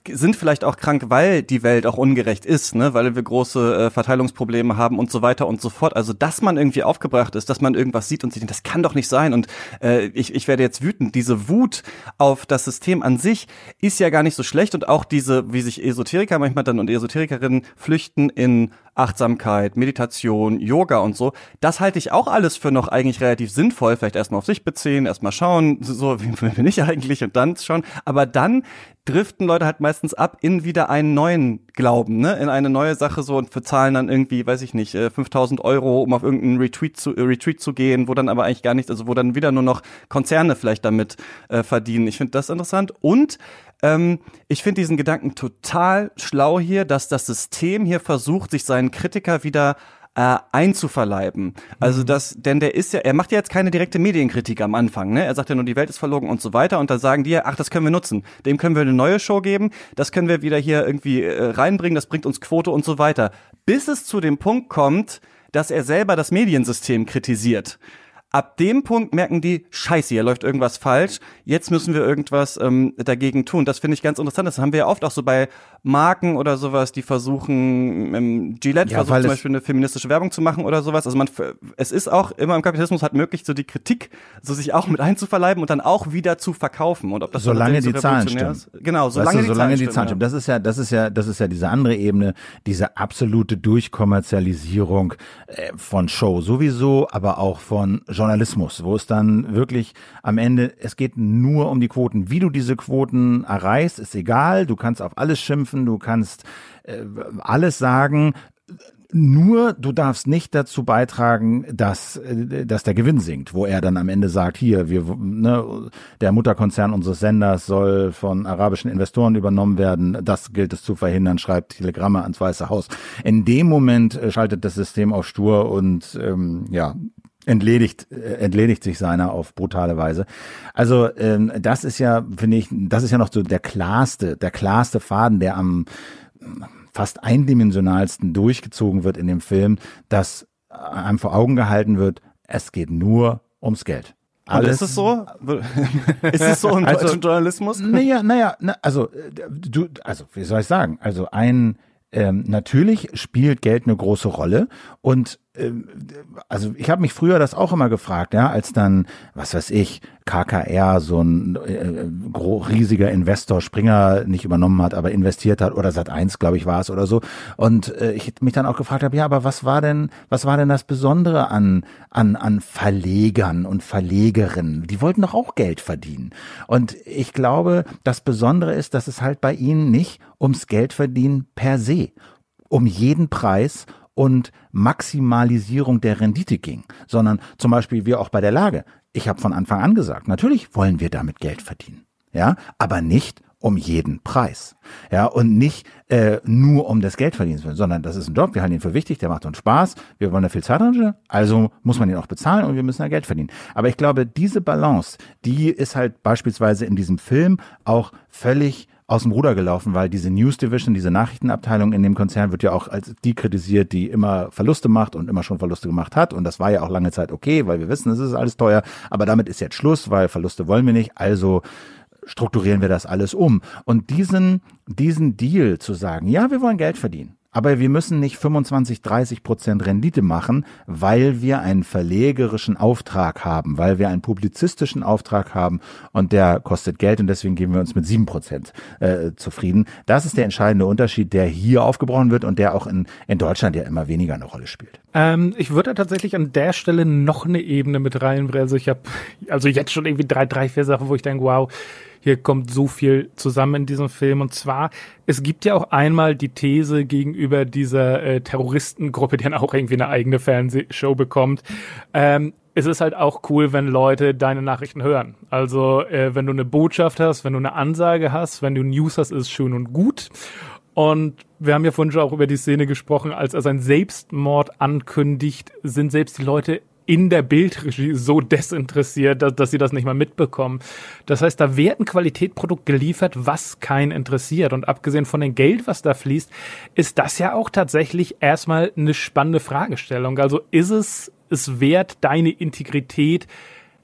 sind vielleicht auch krank, weil die Welt auch ungerecht ist, ne, weil wir große äh, Verteilungsprobleme haben und so weiter und so fort. Also, dass man irgendwie aufgebracht ist, dass man irgendwas sieht und sich denkt, das kann doch nicht sein und äh, ich, ich werde jetzt wütend. Diese Wut auf das System an sich ist ja gar nicht so schlecht und auch diese, wie sich Esoteriker manchmal dann und Esoterikerinnen flüchten in Achtsamkeit, Meditation, Yoga und so, das halte ich auch alles für noch eigentlich relativ sinnvoll. Vielleicht erstmal auf sich beziehen, erstmal schauen, so, wie bin ich eigentlich und dann schauen. Aber dann driften Leute halt meistens ab in wieder einen neuen Glauben, ne? In eine neue Sache so und für zahlen dann irgendwie, weiß ich nicht, 5000 äh, Euro, um auf irgendeinen Retreat zu, äh, Retreat zu gehen, wo dann aber eigentlich gar nichts, also wo dann wieder nur noch Konzerne vielleicht damit äh, verdienen. Ich finde das interessant und ähm, ich finde diesen Gedanken total schlau hier, dass das System hier versucht, sich seinen Kritiker wieder äh, einzuverleiben. Also mhm. das, denn der ist ja, er macht ja jetzt keine direkte Medienkritik am Anfang, ne? Er sagt ja nur, die Welt ist verlogen und so weiter und da sagen die ja, ach, das können wir nutzen. Dem können wir eine neue Show geben, das können wir wieder hier irgendwie äh, reinbringen, das bringt uns Quote und so weiter. Bis es zu dem Punkt kommt, dass er selber das Mediensystem kritisiert ab dem Punkt merken die, scheiße, hier läuft irgendwas falsch, jetzt müssen wir irgendwas ähm, dagegen tun. Das finde ich ganz interessant. Das haben wir ja oft auch so bei Marken oder sowas, die versuchen, ähm, Gillette ja, versucht zum Beispiel eine feministische Werbung zu machen oder sowas. Also man, es ist auch immer im Kapitalismus halt möglich, so die Kritik so sich auch mit einzuverleiben und dann auch wieder zu verkaufen. Und ob das solange die Zahlen stimmen. Ist. Genau, solange, weißt du, die, solange Zahlen die Zahlen stimmen. Das ist ja, das ist ja, das ist ja diese andere Ebene, diese absolute Durchkommerzialisierung äh, von Show sowieso, aber auch von Journalismus, wo es dann wirklich am Ende, es geht nur um die Quoten. Wie du diese Quoten erreichst, ist egal. Du kannst auf alles schimpfen, du kannst äh, alles sagen. Nur du darfst nicht dazu beitragen, dass, äh, dass der Gewinn sinkt, wo er dann am Ende sagt, hier, wir, ne, der Mutterkonzern unseres Senders soll von arabischen Investoren übernommen werden. Das gilt es zu verhindern, schreibt Telegramme ans Weiße Haus. In dem Moment äh, schaltet das System auf Stur und ähm, ja, entledigt, äh, entledigt sich seiner auf brutale Weise. Also ähm, das ist ja, finde ich, das ist ja noch so der klarste, der klarste Faden, der am fast eindimensionalsten durchgezogen wird in dem Film, dass einem vor Augen gehalten wird, es geht nur ums Geld. Alles. Und ist es so? ist es so im also, deutschen Journalismus? Naja, naja, na, also äh, du, also wie soll ich sagen? Also ein ähm, natürlich spielt Geld eine große Rolle und also ich habe mich früher das auch immer gefragt, ja, als dann, was weiß ich, KKR, so ein äh, riesiger Investor Springer nicht übernommen hat, aber investiert hat, oder Sat1, glaube ich, war es oder so. Und äh, ich mich dann auch gefragt habe, ja, aber was war denn, was war denn das Besondere an, an, an Verlegern und Verlegerinnen? Die wollten doch auch Geld verdienen. Und ich glaube, das Besondere ist, dass es halt bei ihnen nicht ums Geld verdienen per se um jeden Preis und Maximalisierung der Rendite ging, sondern zum Beispiel wir auch bei der Lage. Ich habe von Anfang an gesagt, natürlich wollen wir damit Geld verdienen, ja, aber nicht um jeden Preis. Ja, und nicht äh, nur um das Geld verdienen zu wollen, sondern das ist ein Job, wir halten ihn für wichtig, der macht uns Spaß, wir wollen da viel Zeit drin, also muss man ihn auch bezahlen und wir müssen da Geld verdienen. Aber ich glaube, diese Balance, die ist halt beispielsweise in diesem Film auch völlig aus dem Ruder gelaufen, weil diese News Division, diese Nachrichtenabteilung in dem Konzern wird ja auch als die kritisiert, die immer Verluste macht und immer schon Verluste gemacht hat. Und das war ja auch lange Zeit okay, weil wir wissen, es ist alles teuer. Aber damit ist jetzt Schluss, weil Verluste wollen wir nicht. Also strukturieren wir das alles um. Und diesen, diesen Deal zu sagen, ja, wir wollen Geld verdienen. Aber wir müssen nicht 25, 30 Prozent Rendite machen, weil wir einen verlegerischen Auftrag haben, weil wir einen publizistischen Auftrag haben und der kostet Geld und deswegen geben wir uns mit sieben Prozent äh, zufrieden. Das ist der entscheidende Unterschied, der hier aufgebrochen wird und der auch in, in Deutschland ja immer weniger eine Rolle spielt. Ähm, ich würde tatsächlich an der Stelle noch eine Ebene mit reinbringen. Also ich habe also jetzt schon irgendwie drei, drei, vier Sachen, wo ich denke, wow, hier kommt so viel zusammen in diesem Film. Und zwar, es gibt ja auch einmal die These gegenüber dieser äh, Terroristengruppe, die dann auch irgendwie eine eigene Fernsehshow bekommt. Ähm, es ist halt auch cool, wenn Leute deine Nachrichten hören. Also äh, wenn du eine Botschaft hast, wenn du eine Ansage hast, wenn du News hast, ist schön und gut. Und wir haben ja vorhin schon auch über die Szene gesprochen, als er seinen Selbstmord ankündigt, sind selbst die Leute in der Bildregie so desinteressiert, dass, dass sie das nicht mal mitbekommen. Das heißt, da wird ein Qualitätprodukt geliefert, was keinen interessiert. Und abgesehen von dem Geld, was da fließt, ist das ja auch tatsächlich erstmal eine spannende Fragestellung. Also ist es es wert, deine Integrität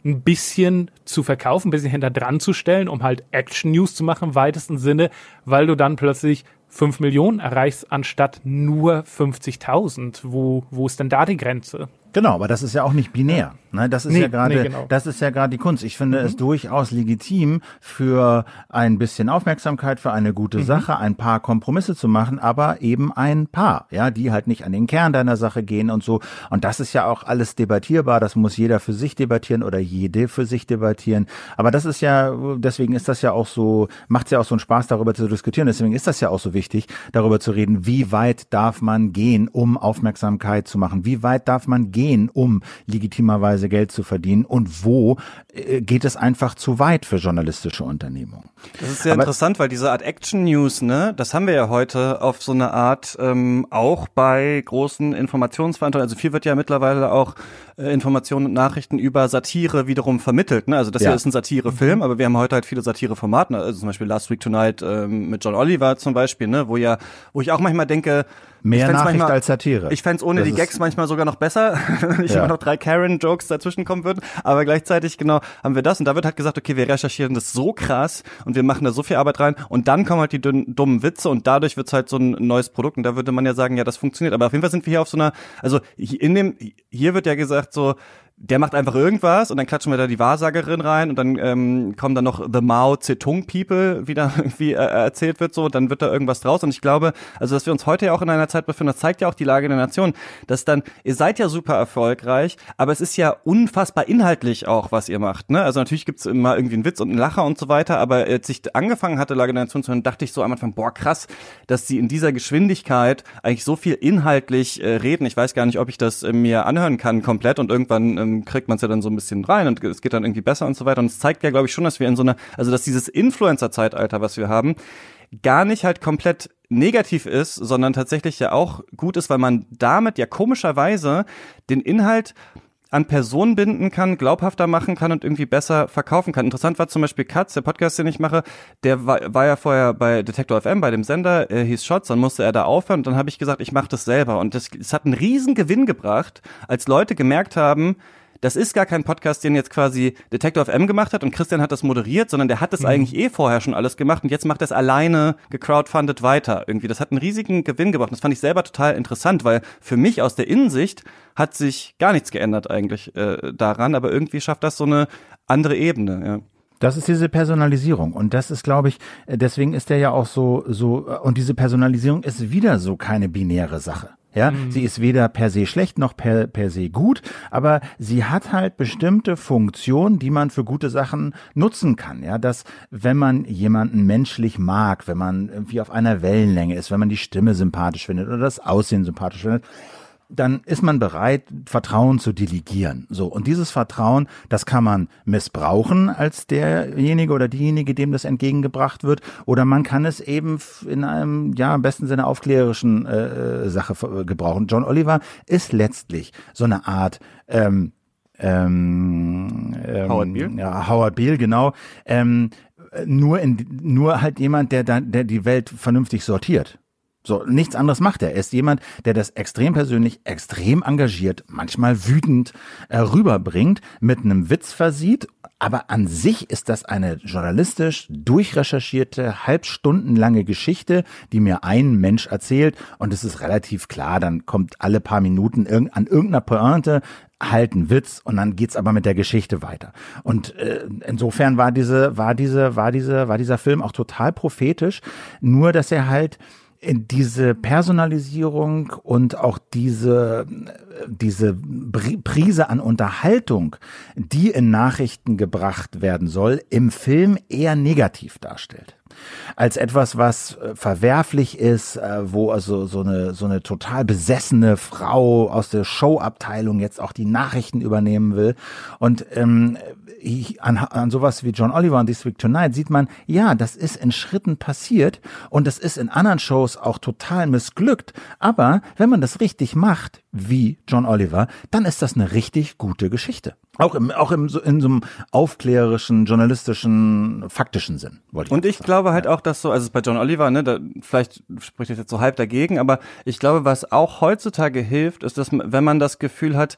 ein bisschen zu verkaufen, ein bisschen hinter dran zu stellen, um halt Action News zu machen im weitesten Sinne, weil du dann plötzlich 5 Millionen erreichst anstatt nur 50.000. Wo, wo ist denn da die Grenze? Genau, aber das ist ja auch nicht binär. Ne? Das ist Nee, ja gerade, nee, genau. das ist ja gerade die Kunst. Ich finde es durchaus legitim, für ein bisschen Aufmerksamkeit, für eine gute Sache, ein paar Kompromisse zu machen, aber eben ein paar, ja, die halt nicht an den Kern deiner Sache gehen und so. Und das ist ja auch alles debattierbar. Das muss jeder für sich debattieren oder jede für sich debattieren. Aber das ist ja, deswegen ist das ja auch so, macht es ja auch so einen Spaß, darüber zu diskutieren. Deswegen ist das ja auch so wichtig, darüber zu reden, wie weit darf man gehen, um Aufmerksamkeit zu machen? Wie weit darf man gehen, um legitimerweise Geld zu verdienen? Und wo äh, geht es einfach zu weit für journalistische Unternehmungen? Das ist sehr Aber- interessant, weil diese Art Action News, ne, das haben wir ja heute auf so eine Art ähm, auch bei großen Informationsveranstaltungen. Also viel wird ja mittlerweile auch äh, Informationen und Nachrichten über Satire wiederum vermittelt. Ne? Also das Ja. hier ist ein Satirefilm, aber wir haben heute halt viele Satireformate. Also zum Beispiel Last Week Tonight ähm, mit John Oliver zum Beispiel, ne, wo ja, wo ich auch manchmal denke, Mehr Nachricht manchmal, als Satire. Ich fänd's ohne Das die Gags manchmal sogar noch besser, wenn nicht Ja. immer noch drei Karen-Jokes dazwischen kommen würden. Aber gleichzeitig, genau, haben wir das. Und da wird halt gesagt, okay, wir recherchieren das so krass und wir machen da so viel Arbeit rein. Und dann kommen halt die dünn, dummen Witze und dadurch wird's halt so ein neues Produkt. Und da würde man ja sagen, ja, das funktioniert. Aber auf jeden Fall sind wir hier auf so einer, also in dem, hier wird ja gesagt so, der macht einfach irgendwas und dann klatschen wir da die Wahrsagerin rein und dann ähm, kommen dann noch The Mao Zedong People, wie da irgendwie äh, erzählt wird so, und dann wird da irgendwas draus und ich glaube, also dass wir uns heute ja auch in einer Zeit befinden, das zeigt ja auch die Lage der Nation, dass dann, ihr seid ja super erfolgreich, aber es ist ja unfassbar inhaltlich auch, was ihr macht, ne? Also natürlich gibt's immer irgendwie einen Witz und einen Lacher und so weiter, aber als ich angefangen hatte, Lage der Nation zu hören, dachte ich so am Anfang, boah krass, dass sie in dieser Geschwindigkeit eigentlich so viel inhaltlich äh, reden. Ich weiß gar nicht, ob ich das äh, mir anhören kann komplett und irgendwann ähm, kriegt man es ja dann so ein bisschen rein und es geht dann irgendwie besser und so weiter. Und es zeigt ja, glaube ich, schon, dass wir in so einer, also dass dieses Influencer-Zeitalter, was wir haben, gar nicht halt komplett negativ ist, sondern tatsächlich ja auch gut ist, weil man damit ja komischerweise den Inhalt an Personen binden kann, glaubhafter machen kann und irgendwie besser verkaufen kann. Interessant war zum Beispiel Katz, der Podcast, den ich mache, der war, war ja vorher bei Detektor FM, bei dem Sender, er hieß Shots, dann musste er da aufhören und dann habe ich gesagt, ich mache das selber. Und das hat einen riesen Gewinn gebracht, als Leute gemerkt haben, das ist gar kein Podcast, den jetzt quasi Detektor FM gemacht hat und Christian hat das moderiert, sondern der hat das eigentlich eh vorher schon alles gemacht und jetzt macht er es alleine gecrowdfundet weiter irgendwie. Das hat einen riesigen Gewinn gebracht. Das fand ich selber total interessant, weil für mich aus der Innensicht hat sich gar nichts geändert eigentlich äh, daran, aber irgendwie schafft das so eine andere Ebene. Ja. Das ist diese Personalisierung und das ist, glaube ich, äh, deswegen ist der ja auch so so äh, und diese Personalisierung ist wieder so keine binäre Sache. Ja, sie ist weder per se schlecht noch per, per se gut, aber sie hat halt bestimmte Funktionen, die man für gute Sachen nutzen kann. Ja, dass wenn man jemanden menschlich mag, wenn man irgendwie auf einer Wellenlänge ist, wenn man die Stimme sympathisch findet oder das Aussehen sympathisch findet, dann ist man bereit, Vertrauen zu delegieren. So. Und dieses Vertrauen, das kann man missbrauchen als derjenige oder diejenige, dem das entgegengebracht wird. Oder man kann es eben in einem, ja, im besten Sinne aufklärerischen äh, Sache äh, gebrauchen. John Oliver ist letztlich so eine Art, ähm, ähm, ähm, Howard Beale? Ja, Howard Beale, genau. Ähm, nur, in, nur halt jemand, der, da- der die Welt vernünftig sortiert. So, nichts anderes macht er. Er ist jemand, der das extrem persönlich, extrem engagiert, manchmal wütend äh, rüberbringt, mit einem Witz versieht. Aber an sich ist das eine journalistisch durchrecherchierte, halbstundenlange Geschichte, die mir ein Mensch erzählt. Und es ist relativ klar, dann kommt alle paar Minuten irg an irgendeiner Pointe halt ein Witz und dann geht's aber mit der Geschichte weiter. Und äh, insofern war diese, war diese, war diese, war dieser Film auch total prophetisch. Nur, dass er halt diese Personalisierung und auch diese, diese Prise an Unterhaltung, die in Nachrichten gebracht werden soll, im Film eher negativ darstellt. Als etwas, was äh, verwerflich ist, äh, wo also so eine, so eine total besessene Frau aus der Showabteilung jetzt auch die Nachrichten übernehmen will. Und ähm, an, an sowas wie John Oliver und This Week Tonight sieht man, ja, das ist in Schritten passiert und das ist in anderen Shows auch total missglückt. Aber wenn man das richtig macht, wie John Oliver, dann ist das eine richtig gute Geschichte. Auch im, auch im, so- in so einem aufklärerischen, journalistischen, faktischen Sinn. Wollte ich Und ich sagen. glaube halt auch, dass so, also bei John Oliver, ne, da, vielleicht spricht das jetzt so halb dagegen, aber ich glaube, was auch heutzutage hilft, ist, dass man- wenn man das Gefühl hat,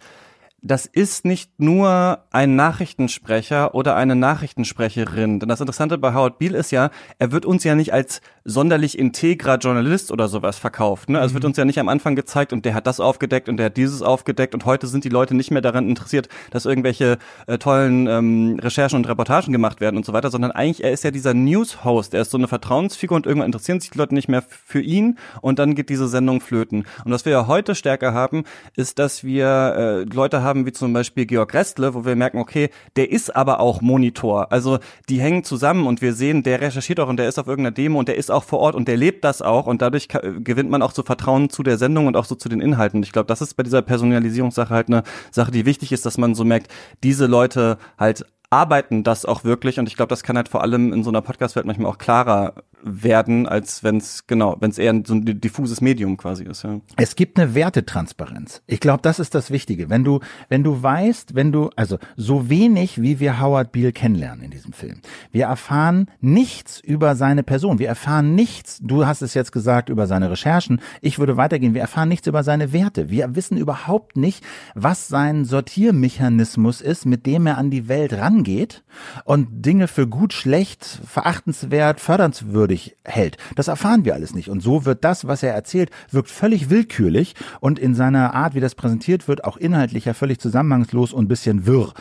das ist nicht nur ein Nachrichtensprecher oder eine Nachrichtensprecherin. Denn das Interessante bei Howard Beale ist ja, er wird uns ja nicht als sonderlich integrer Journalist oder sowas verkauft. Ne? Also mhm. wird uns ja nicht am Anfang gezeigt und der hat das aufgedeckt und der hat dieses aufgedeckt und heute sind die Leute nicht mehr daran interessiert, dass irgendwelche äh, tollen ähm, Recherchen und Reportagen gemacht werden und so weiter, sondern eigentlich er ist ja dieser News-Host, er ist so eine Vertrauensfigur und irgendwann interessieren sich die Leute nicht mehr für ihn und dann geht diese Sendung flöten. Und was wir ja heute stärker haben, ist, dass wir äh, Leute haben wie zum Beispiel Georg Restle, wo wir merken, okay, der ist aber auch Monitor. Also die hängen zusammen und wir sehen, der recherchiert auch und der ist auf irgendeiner Demo und der ist auch vor Ort und der lebt das auch und dadurch gewinnt man auch so Vertrauen zu der Sendung und auch so zu den Inhalten. Ich glaube, das ist bei dieser Personalisierungssache halt eine Sache, die wichtig ist, dass man so merkt, diese Leute halt arbeiten das auch wirklich und ich glaube, das kann halt vor allem in so einer Podcast-Welt manchmal auch klarer werden, als wenn es genau, wenn es eher so ein diffuses Medium quasi ist. Ja. Es gibt eine Wertetransparenz. Ich glaube, das ist das Wichtige. Wenn du, wenn du weißt, wenn du, also so wenig wie wir Howard Beale kennenlernen in diesem Film, wir erfahren nichts über seine Person. Wir erfahren nichts. Du hast es jetzt gesagt über seine Recherchen. Ich würde weitergehen. Wir erfahren nichts über seine Werte. Wir wissen überhaupt nicht, was sein Sortiermechanismus ist, mit dem er an die Welt rangeht und Dinge für gut, schlecht, verachtenswert, fördernswürdig glaubwürdig hält. Das erfahren wir alles nicht. Und so wird das, was er erzählt, wirkt völlig willkürlich und in seiner Art, wie das präsentiert wird, auch inhaltlicher völlig zusammenhangslos und ein bisschen wirr,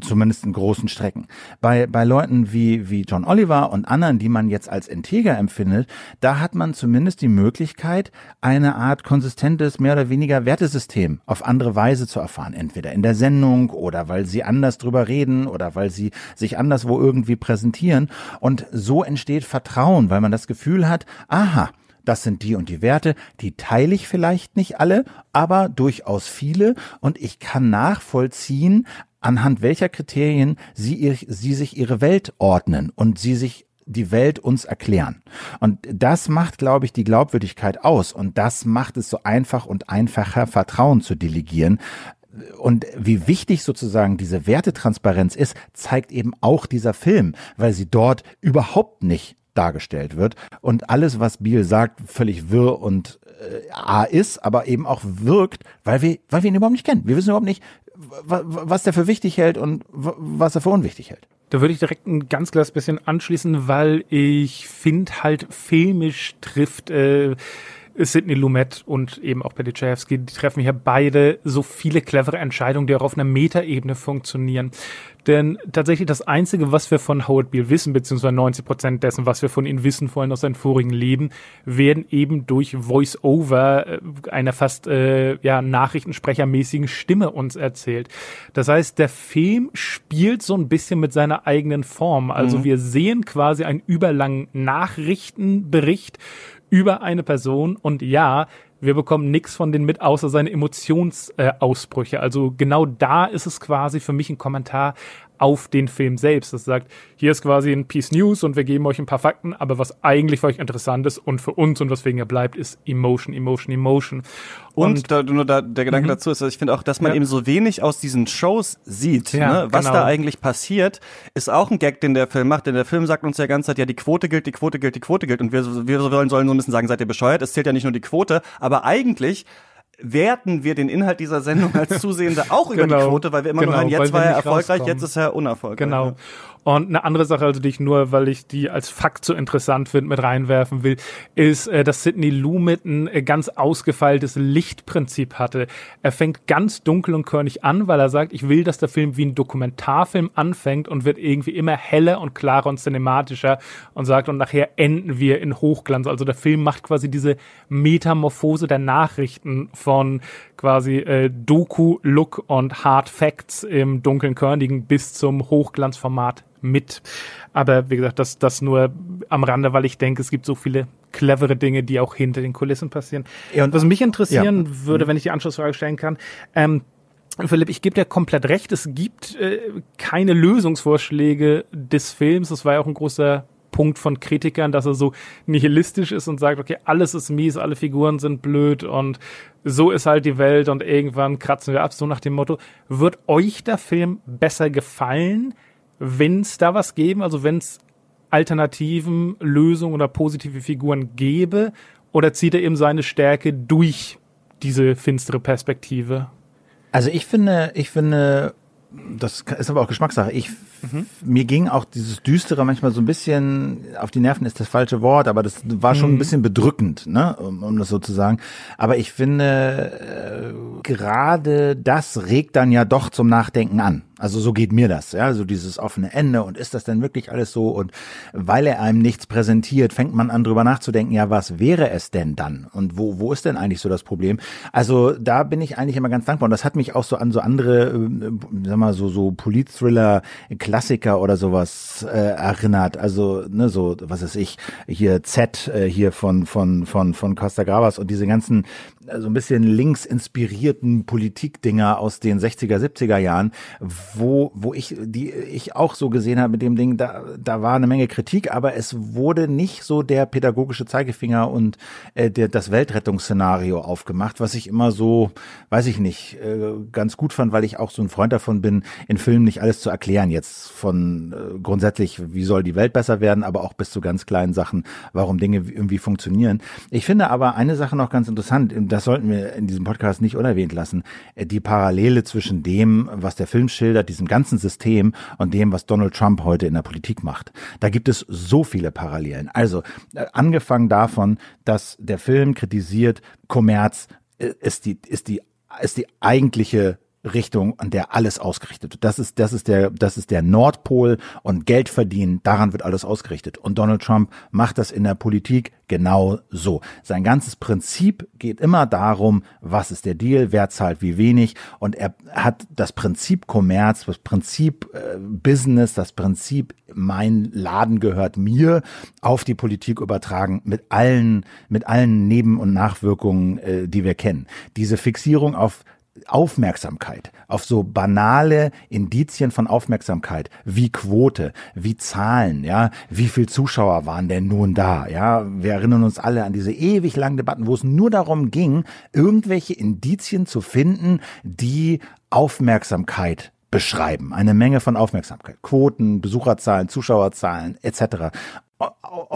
zumindest in großen Strecken. Bei, bei Leuten wie, wie John Oliver und anderen, die man jetzt als integer empfindet, da hat man zumindest die Möglichkeit, eine Art konsistentes, mehr oder weniger Wertesystem auf andere Weise zu erfahren. Entweder in der Sendung oder weil sie anders drüber reden oder weil sie sich anderswo irgendwie präsentieren. Und so entsteht Vertrauen, weil man das Gefühl hat, aha, das sind die und die Werte, die teile ich vielleicht nicht alle, aber durchaus viele und ich kann nachvollziehen, anhand welcher Kriterien sie, ihr, sie sich ihre Welt ordnen und sie sich die Welt uns erklären. Und das macht, glaube ich, die Glaubwürdigkeit aus. Und das macht es so einfach und einfacher, Vertrauen zu delegieren. Und wie wichtig sozusagen diese Wertetransparenz ist, zeigt eben auch dieser Film, weil sie dort überhaupt nicht dargestellt wird und alles, was Biel sagt, völlig wirr und äh, A ist, aber eben auch wirkt, weil wir, weil wir ihn überhaupt nicht kennen. Wir wissen überhaupt nicht, was der für wichtig hält und was er für unwichtig hält. Da würde ich direkt ein ganz kleines bisschen anschließen, weil ich finde halt filmisch trifft äh, Sidney Lumet und eben auch Pettichevsky, die treffen hier beide so viele clevere Entscheidungen, die auch auf einer Metaebene funktionieren. Denn tatsächlich das Einzige, was wir von Howard Beale wissen, beziehungsweise 90 Prozent dessen, was wir von ihm wissen, vor allem aus seinem vorigen Leben, werden eben durch Voice-Over äh, einer fast äh, ja, nachrichtensprechermäßigen Stimme uns erzählt. Das heißt, der Film spielt so ein bisschen mit seiner eigenen Form. Also mhm. wir sehen quasi einen überlangen Nachrichtenbericht über eine Person. Und ja, wir bekommen nichts von denen mit, außer seine Emotionsausbrüche. Äh, also genau da ist es quasi für mich ein Kommentar auf den Film selbst. Das sagt, hier ist quasi ein Piece News und wir geben euch ein paar Fakten, aber was eigentlich für euch interessant ist und für uns und was wegen ihr bleibt, ist Emotion, Emotion, Emotion. Und, und da, nur da, der Gedanke mhm. dazu ist, dass ich finde auch, dass man ja. eben so wenig aus diesen Shows sieht, ja, ne? was genau. da eigentlich passiert, ist auch ein Gag, den der Film macht. Denn der Film sagt uns ja ganze Zeit, ja, die Quote gilt, die Quote gilt, die Quote gilt. Und wir, wir sollen, sollen so ein bisschen sagen, seid ihr bescheuert? Es zählt ja nicht nur die Quote, aber eigentlich werten wir den Inhalt dieser Sendung als Zusehende auch über genau, die Quote, weil wir immer genau, nur hören, jetzt war er erfolgreich, jetzt ist er unerfolgreich. Genau. Und eine andere Sache, also die ich nur, weil ich die als Fakt so interessant finde, mit reinwerfen will, ist, äh, dass Sidney Lumet ein äh, ganz ausgefeiltes Lichtprinzip hatte. Er fängt ganz dunkel und körnig an, weil er sagt, ich will, dass der Film wie ein Dokumentarfilm anfängt und wird irgendwie immer heller und klarer und cinematischer und sagt, und nachher enden wir in Hochglanz. Also der Film macht quasi diese Metamorphose der Nachrichten von quasi äh, Doku-Look und Hard Facts im dunklen Körnigen bis zum Hochglanzformat mit. Aber wie gesagt, das, das nur am Rande, weil ich denke, es gibt so viele clevere Dinge, die auch hinter den Kulissen passieren. Ja, und was mich interessieren ja. würde, mhm. wenn ich die Anschlussfrage stellen kann, ähm, Philipp, ich gebe dir komplett recht, es gibt äh, keine Lösungsvorschläge des Films. Das war ja auch ein großer Punkt von Kritikern, dass er so nihilistisch ist und sagt, okay, alles ist mies, alle Figuren sind blöd und so ist halt die Welt und irgendwann kratzen wir ab, so nach dem Motto. Wird euch der Film besser gefallen, wenn es da was geben, also wenn es Alternativen, Lösungen oder positive Figuren gäbe, oder zieht er eben seine Stärke durch diese finstere Perspektive? Also ich finde, ich finde, das ist aber auch Geschmackssache. Ich, mhm. mir ging auch dieses Düstere manchmal so ein bisschen auf die Nerven ist das falsche Wort, aber das war schon mhm. ein bisschen bedrückend, ne, um, um das so zu sagen. Aber ich finde, äh, gerade das regt dann ja doch zum Nachdenken an. Also so geht mir das, ja, so dieses offene Ende und ist das denn wirklich alles so und weil er einem nichts präsentiert, fängt man an drüber nachzudenken, ja, was wäre es denn dann und wo wo ist denn eigentlich so das Problem? Also da bin ich eigentlich immer ganz dankbar und das hat mich auch so an so andere, äh, sag mal so so Polit-Thriller, Klassiker oder sowas äh, erinnert. Also ne so was ist ich hier Z äh, hier von von von von Costa Gravas und diese ganzen so ein bisschen links inspirierten Politikdinger aus den 60er, 70er Jahren, wo, wo ich, die ich auch so gesehen habe mit dem Ding, da, da war eine Menge Kritik, aber es wurde nicht so der pädagogische Zeigefinger und äh, der, das Weltrettungsszenario aufgemacht, was ich immer so, weiß ich nicht, äh, ganz gut fand, weil ich auch so ein Freund davon bin, in Filmen nicht alles zu erklären, jetzt von äh, grundsätzlich, wie soll die Welt besser werden, aber auch bis zu ganz kleinen Sachen, warum Dinge irgendwie funktionieren. Ich finde aber eine Sache noch ganz interessant, das sollten wir in diesem Podcast nicht unerwähnt lassen, äh, die Parallele zwischen dem, was der Film schildert, diesem ganzen System und dem, was Donald Trump heute in der Politik macht. Da gibt es so viele Parallelen. Also äh, angefangen davon, dass der Film kritisiert, Kommerz äh, ist die, ist die, ist die eigentliche Richtung, an der alles ausgerichtet wird. Das ist, das ist der, das ist der Nordpol und Geld verdienen, daran wird alles ausgerichtet. Und Donald Trump macht das in der Politik genau so. Sein ganzes Prinzip geht immer darum, was ist der Deal, wer zahlt wie wenig. Und er hat das Prinzip Kommerz, das Prinzip äh, Business, das Prinzip mein Laden gehört mir auf die Politik übertragen mit allen, mit allen Neben- und Nachwirkungen, äh, die wir kennen. Diese Fixierung auf Aufmerksamkeit, auf so banale Indizien von Aufmerksamkeit, wie Quote, wie Zahlen, ja, wie viel Zuschauer waren denn nun da, ja, wir erinnern uns alle an diese ewig langen Debatten, wo es nur darum ging, irgendwelche Indizien zu finden, die Aufmerksamkeit beschreiben. Eine Menge von Aufmerksamkeit. Quoten, Besucherzahlen, Zuschauerzahlen etc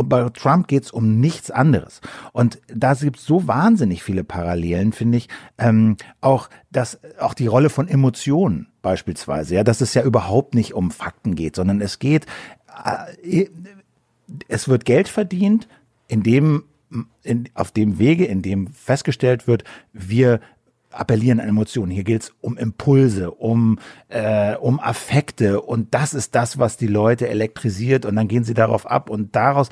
bei Trump geht's um nichts anderes. Und da gibt's so wahnsinnig viele Parallelen, finde ich. Ähm, auch das, auch die Rolle von Emotionen beispielsweise, ja, dass es ja überhaupt nicht um Fakten geht, sondern es geht, äh, es wird Geld verdient, indem in, auf dem Wege, in dem festgestellt wird, wir appellieren an Emotionen. Hier geht es um Impulse, um, äh, um Affekte und das ist das, was die Leute elektrisiert und dann gehen sie darauf ab und daraus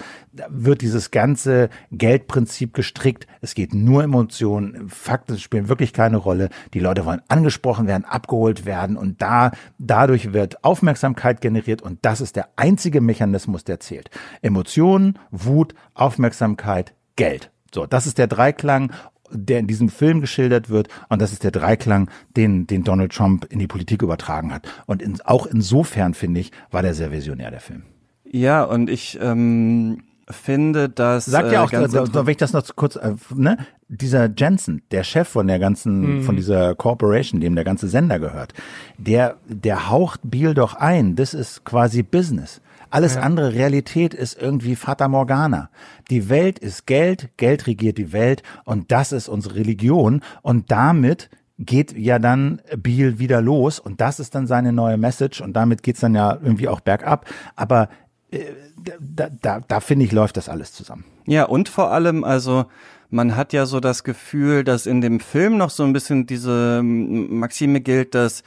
wird dieses ganze Geldprinzip gestrickt. Es geht nur Emotionen, Fakten spielen wirklich keine Rolle. Die Leute wollen angesprochen werden, abgeholt werden und da dadurch wird Aufmerksamkeit generiert und das ist der einzige Mechanismus, der zählt. Emotionen, Wut, Aufmerksamkeit, Geld. So, das ist der Dreiklang der in diesem Film geschildert wird. Und das ist der Dreiklang, den, den Donald Trump in die Politik übertragen hat. Und in, auch insofern, finde ich, war der sehr visionär, der Film. Ja, und ich ähm, finde, dass. Sagt ja äh, auch, äh, da, wenn ich das noch kurz, äh, ne? Dieser Jensen, der Chef von der ganzen, mhm. von dieser Corporation, dem der ganze Sender gehört, der, der haucht Biel doch ein. Das ist quasi Business. Alles ja. andere Realität ist irgendwie Fata Morgana. Die Welt ist Geld, Geld regiert die Welt und das ist unsere Religion und damit geht ja dann Biel wieder los und das ist dann seine neue Message und damit geht's dann ja irgendwie auch bergab. Aber äh, da, da, da finde ich, läuft das alles zusammen. Ja, und vor allem, also man hat ja so das Gefühl, dass in dem Film noch so ein bisschen diese Maxime gilt, dass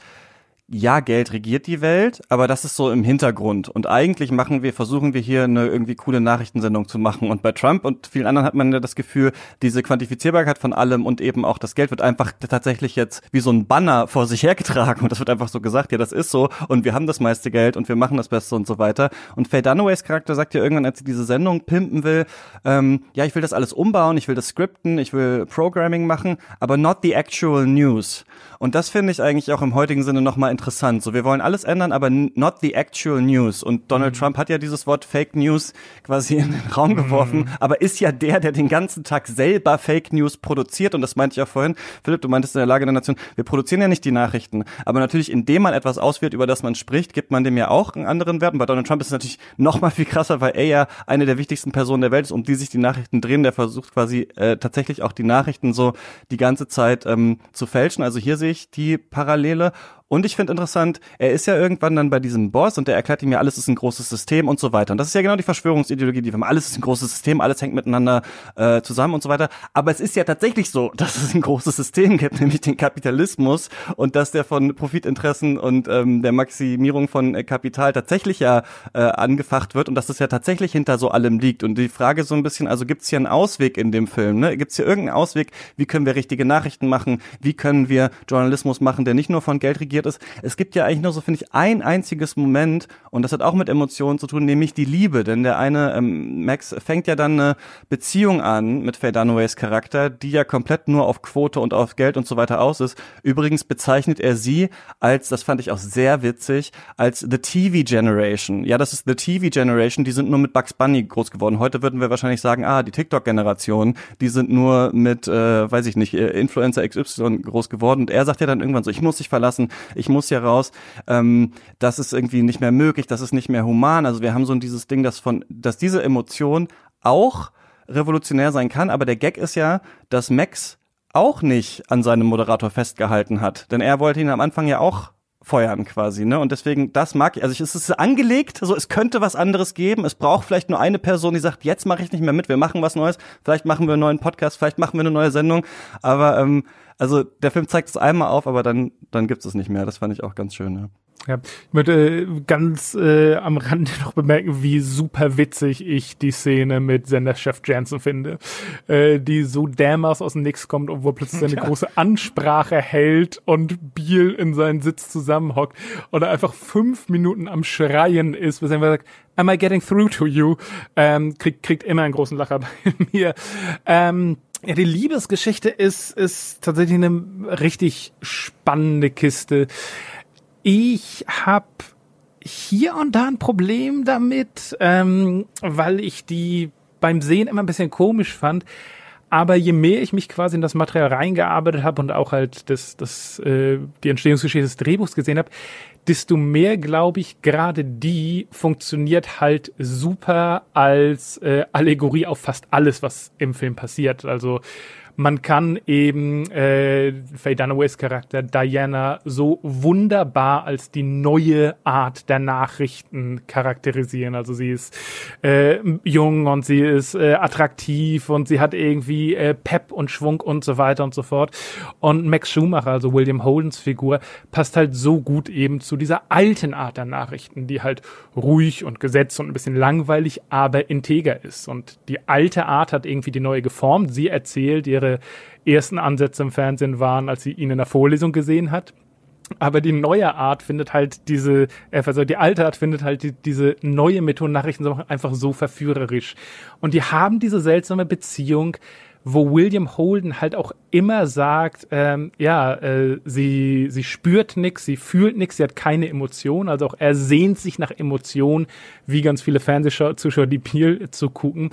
ja, Geld regiert die Welt, aber das ist so im Hintergrund. Und eigentlich machen wir, versuchen wir hier eine irgendwie coole Nachrichtensendung zu machen. Und bei Trump und vielen anderen hat man ja das Gefühl, diese Quantifizierbarkeit von allem und eben auch das Geld wird einfach tatsächlich jetzt wie so ein Banner vor sich hergetragen. Und das wird einfach so gesagt, ja, das ist so. Und wir haben das meiste Geld und wir machen das Beste und so weiter. Und Faye Dunaways Charakter sagt ja irgendwann, als sie diese Sendung pimpen will, ähm, ja, ich will das alles umbauen, ich will das scripten, ich will Programming machen, aber not the actual news. Und das finde ich eigentlich auch im heutigen Sinne nochmal interessant. So, wir wollen alles ändern, aber not the actual news. Und Donald mhm. Trump hat ja dieses Wort Fake News quasi in den Raum geworfen, mhm. aber ist ja der, der den ganzen Tag selber Fake News produziert. Und das meinte ich ja vorhin. Philipp, du meintest in der Lage der Nation, wir produzieren ja nicht die Nachrichten, aber natürlich, indem man etwas auswählt, über das man spricht, gibt man dem ja auch einen anderen Wert. Und bei Donald Trump ist es natürlich noch mal viel krasser, weil er ja eine der wichtigsten Personen der Welt ist, um die sich die Nachrichten drehen. Der versucht quasi äh, tatsächlich auch die Nachrichten so die ganze Zeit ähm, zu fälschen. Also hier sehe ich die Parallele. Und ich finde interessant, er ist ja irgendwann dann bei diesem Boss und der erklärt ihm ja, alles ist ein großes System und so weiter. Und das ist ja genau die Verschwörungsideologie, die wir haben. Alles ist ein großes System, alles hängt miteinander äh, zusammen und so weiter. Aber es ist ja tatsächlich so, dass es ein großes System gibt, nämlich den Kapitalismus und dass der von Profitinteressen und ähm, der Maximierung von äh, Kapital tatsächlich ja äh, angefacht wird und dass es ja tatsächlich hinter so allem liegt. Und die Frage so ein bisschen, also gibt es hier einen Ausweg in dem Film? Ne? Gibt es hier irgendeinen Ausweg? Wie können wir richtige Nachrichten machen? Wie können wir Journalismus machen, der nicht nur von Geld regiert, reagiert ist. Es gibt ja eigentlich nur so, finde ich, ein einziges Moment und das hat auch mit Emotionen zu tun, nämlich die Liebe. Denn der eine, ähm, Max, fängt ja dann eine Beziehung an mit Faye Dunaway's Charakter, die ja komplett nur auf Quote und auf Geld und so weiter aus ist. Übrigens bezeichnet er sie als, das fand ich auch sehr witzig, als The TV Generation. Ja, das ist The TV Generation, die sind nur mit Bugs Bunny groß geworden. Heute würden wir wahrscheinlich sagen, ah, die TikTok-Generation, die sind nur mit, äh, weiß ich nicht, äh, Influencer XY groß geworden. Und er sagt ja dann irgendwann so, ich muss dich verlassen, ich muss hier raus, ähm, das ist irgendwie nicht mehr möglich, das ist nicht mehr human. Also wir haben so dieses Ding, dass von, dass diese Emotion auch revolutionär sein kann, aber der Gag ist ja, dass Max auch nicht an seinem Moderator festgehalten hat. Denn er wollte ihn am Anfang ja auch feuern quasi, ne? Und deswegen, das mag ich. Also ich, es ist angelegt, so es könnte was anderes geben. Es braucht vielleicht nur eine Person, die sagt, jetzt mache ich nicht mehr mit, wir machen was Neues. Vielleicht machen wir einen neuen Podcast, vielleicht machen wir eine neue Sendung. Aber ähm, also der Film zeigt es einmal auf, aber dann, dann gibt es nicht mehr. Das fand ich auch ganz schön. Ja. Ja, ich möchte äh, ganz äh, am Rande noch bemerken, wie super witzig ich die Szene mit Senderchef Jansen finde, äh, die so dermaßen aus dem Nix kommt, obwohl plötzlich seine ja. große Ansprache hält und Biel in seinen Sitz zusammenhockt und er einfach fünf Minuten am Schreien ist, bis er sagt, am I getting through to you? Ähm, kriegt, kriegt immer einen großen Lacher bei mir. Ähm, ja, die Liebesgeschichte ist, ist tatsächlich eine richtig spannende Kiste. Ich habe hier und da ein Problem damit, ähm, weil ich die beim Sehen immer ein bisschen komisch fand. Aber je mehr ich mich quasi in das Material reingearbeitet habe und auch halt das, das, äh, die Entstehungsgeschichte des Drehbuchs gesehen habe, desto mehr glaube ich, gerade die funktioniert halt super als äh, Allegorie auf fast alles, was im Film passiert. Also man kann eben äh, Faye Dunaways Charakter Diana so wunderbar als die neue Art der Nachrichten charakterisieren. Also sie ist äh, jung und sie ist äh, attraktiv und sie hat irgendwie äh, Pep und Schwung und so weiter und so fort. Und Max Schumacher, also William Holdens Figur, passt halt so gut eben zu dieser alten Art der Nachrichten, die halt ruhig und gesetzt und ein bisschen langweilig, aber integer ist. Und die alte Art hat irgendwie die neue geformt. Sie erzählt ihre ihre ersten Ansätze im Fernsehen waren, als sie ihn in der Vorlesung gesehen hat. Aber die neue Art findet halt diese, äh, also die alte Art findet halt die, diese neue Methode Nachrichten einfach so verführerisch. Und die haben diese seltsame Beziehung, wo William Holden halt auch immer sagt, ähm, ja, äh, sie, sie spürt nix, sie fühlt nix, sie hat keine Emotion, also auch er sehnt sich nach Emotionen, wie ganz viele Fernsehzuschauer die Peel zu gucken.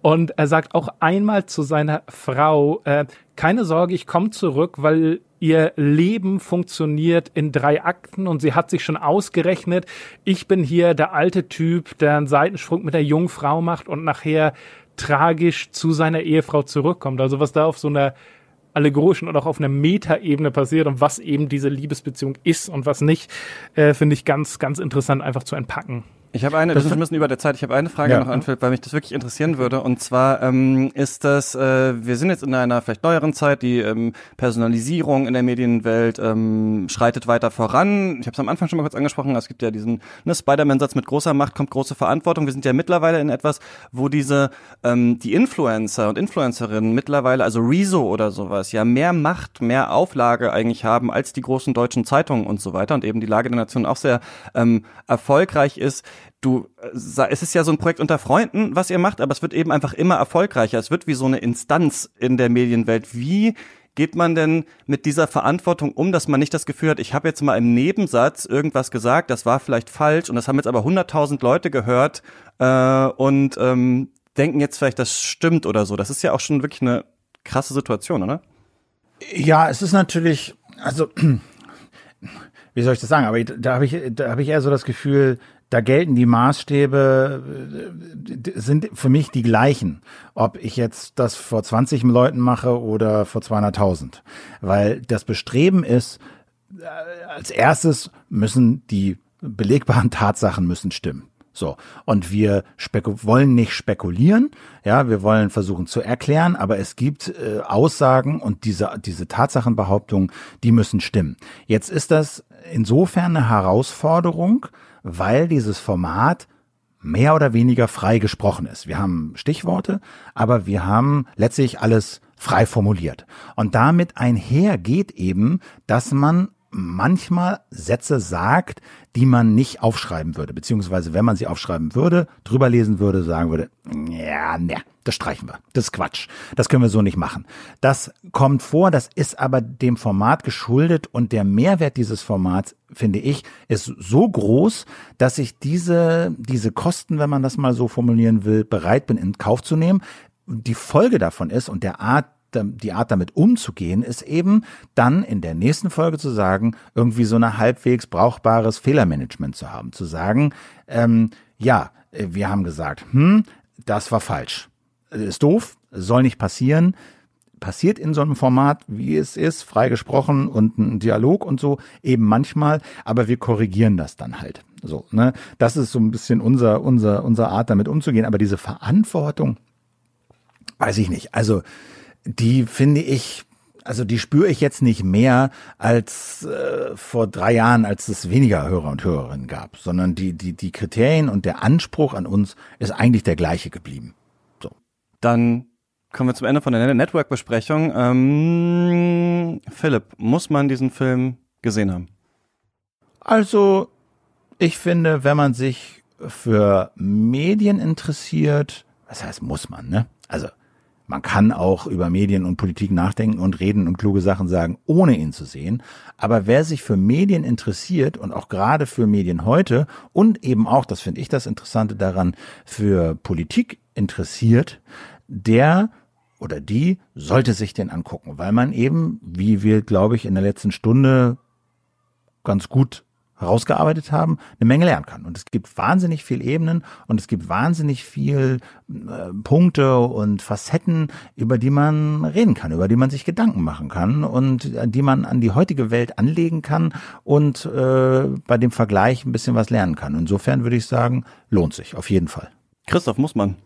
Und er sagt auch einmal zu seiner Frau, äh, keine Sorge, ich komme zurück, weil ihr Leben funktioniert in drei Akten und sie hat sich schon ausgerechnet, ich bin hier der alte Typ, der einen Seitensprung mit der jungen Frau macht und nachher tragisch zu seiner Ehefrau zurückkommt. Also was da auf so einer allegorischen und auch auf einer Metaebene passiert und was eben diese Liebesbeziehung ist und was nicht, äh, finde ich ganz, ganz interessant einfach zu entpacken. Ich habe eine, das wir müssen über der Zeit, ich habe eine Frage ja. noch an Philipp, weil mich das wirklich interessieren würde. Und zwar ähm, ist das, äh, wir sind jetzt in einer vielleicht neueren Zeit, die ähm, Personalisierung in der Medienwelt ähm, schreitet weiter voran. Ich habe es am Anfang schon mal kurz angesprochen, es gibt ja diesen ne, Spider-Man-Satz, mit großer Macht kommt große Verantwortung. Wir sind ja mittlerweile in etwas, wo diese, ähm, die Influencer und Influencerinnen mittlerweile, also Rezo oder sowas, ja mehr Macht, mehr Auflage eigentlich haben als die großen deutschen Zeitungen und so weiter und eben die Lage der Nation auch sehr ähm, erfolgreich ist du, äh, es ist ja so ein Projekt unter Freunden, was ihr macht, aber es wird eben einfach immer erfolgreicher. Es wird wie so eine Instanz in der Medienwelt. Wie geht man denn mit dieser Verantwortung um, dass man nicht das Gefühl hat, ich habe jetzt mal im Nebensatz irgendwas gesagt, das war vielleicht falsch und das haben jetzt aber 100.000 Leute gehört äh, und ähm, denken jetzt vielleicht, das stimmt oder so. Das ist ja auch schon wirklich eine krasse Situation, oder? Ja, es ist natürlich, also wie soll ich das sagen? Aber da habe ich, da habe ich eher so das Gefühl, da gelten die Maßstäbe, äh, sind für mich die gleichen, ob ich jetzt das vor 20 Leuten mache oder vor 200.000. Weil das Bestreben ist, äh, als erstes müssen die belegbaren Tatsachen müssen stimmen. So. Und wir wollen nicht spekulieren. Ja, wir wollen versuchen zu erklären, aber es gibt äh, Aussagen und diese, diese Tatsachenbehauptungen, die müssen stimmen. Jetzt ist das insofern eine Herausforderung, weil dieses Format mehr oder weniger frei gesprochen ist. Wir haben Stichworte, aber wir haben letztlich alles frei formuliert. Und damit einher geht eben, dass man manchmal Sätze sagt, die man nicht aufschreiben würde, beziehungsweise wenn man sie aufschreiben würde, drüber lesen würde, sagen würde, ja, ne, das streichen wir. Das ist Quatsch. Das können wir so nicht machen. Das kommt vor, das ist aber dem Format geschuldet und der Mehrwert dieses Formats, finde ich, ist so groß, dass ich diese, diese Kosten, wenn man das mal so formulieren will, bereit bin in Kauf zu nehmen. Die Folge davon ist und der Art die Art damit umzugehen, ist eben dann in der nächsten Folge zu sagen, irgendwie so eine halbwegs brauchbares Fehlermanagement zu haben. Zu sagen, ähm, ja, wir haben gesagt, hm, das war falsch. Ist doof, soll nicht passieren. Passiert in so einem Format, wie es ist, frei gesprochen und ein Dialog und so, eben manchmal, aber wir korrigieren das dann halt. So, ne? Das ist so ein bisschen unser, unser, unser Art, damit umzugehen. Aber diese Verantwortung, weiß ich nicht. Also, die finde ich, also die spüre ich jetzt nicht mehr als äh, vor drei Jahren, als es weniger Hörer und Hörerinnen gab, sondern die, die, die Kriterien und der Anspruch an uns ist eigentlich der gleiche geblieben. So. Dann kommen wir zum Ende von der Network-Besprechung. Ähm, Philipp, muss man diesen Film gesehen haben? Also, ich finde, wenn man sich für Medien interessiert, was heißt muss man, ne? Also, man kann auch über Medien und Politik nachdenken und reden und kluge Sachen sagen, ohne ihn zu sehen. Aber wer sich für Medien interessiert und auch gerade für Medien heute und eben auch, das finde ich das Interessante daran, für Politik interessiert, der oder die sollte sich den angucken, weil man eben, wie wir, glaube ich, in der letzten Stunde ganz gut herausgearbeitet haben, eine Menge lernen kann. Und es gibt wahnsinnig viel Ebenen und es gibt wahnsinnig viel äh, Punkte und Facetten, über die man reden kann, über die man sich Gedanken machen kann und äh, die man an die heutige Welt anlegen kann und äh, bei dem Vergleich ein bisschen was lernen kann. Insofern würde ich sagen, lohnt sich auf jeden Fall. Christoph muss man.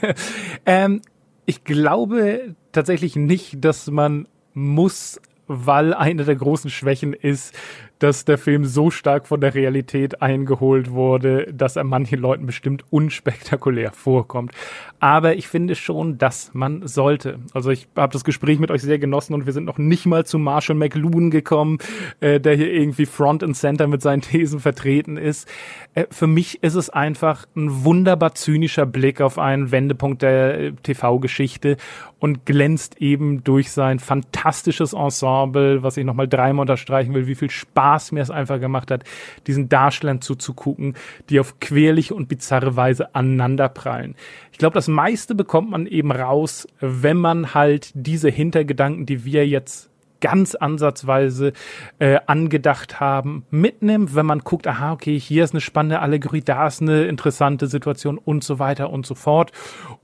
ähm, ich glaube tatsächlich nicht, dass man muss, weil eine der großen Schwächen ist, dass der Film so stark von der Realität eingeholt wurde, dass er manchen Leuten bestimmt unspektakulär vorkommt. Aber ich finde schon, dass man sollte. Also ich habe das Gespräch mit euch sehr genossen und wir sind noch nicht mal zu Marshall McLuhan gekommen, äh, der hier irgendwie Front and Center mit seinen Thesen vertreten ist. Äh, für mich ist es einfach ein wunderbar zynischer Blick auf einen Wendepunkt der äh, TV-Geschichte und glänzt eben durch sein fantastisches Ensemble, was ich nochmal dreimal unterstreichen will, wie viel Spaß mir es einfach gemacht hat, diesen Darstellern zuzugucken, die auf querliche und bizarre Weise aneinanderprallen. Ich glaube, das meiste bekommt man eben raus, wenn man halt diese Hintergedanken, die wir jetzt ganz ansatzweise äh, angedacht haben, mitnimmt, wenn man guckt, aha, okay, hier ist eine spannende Allegorie, da ist eine interessante Situation und so weiter und so fort.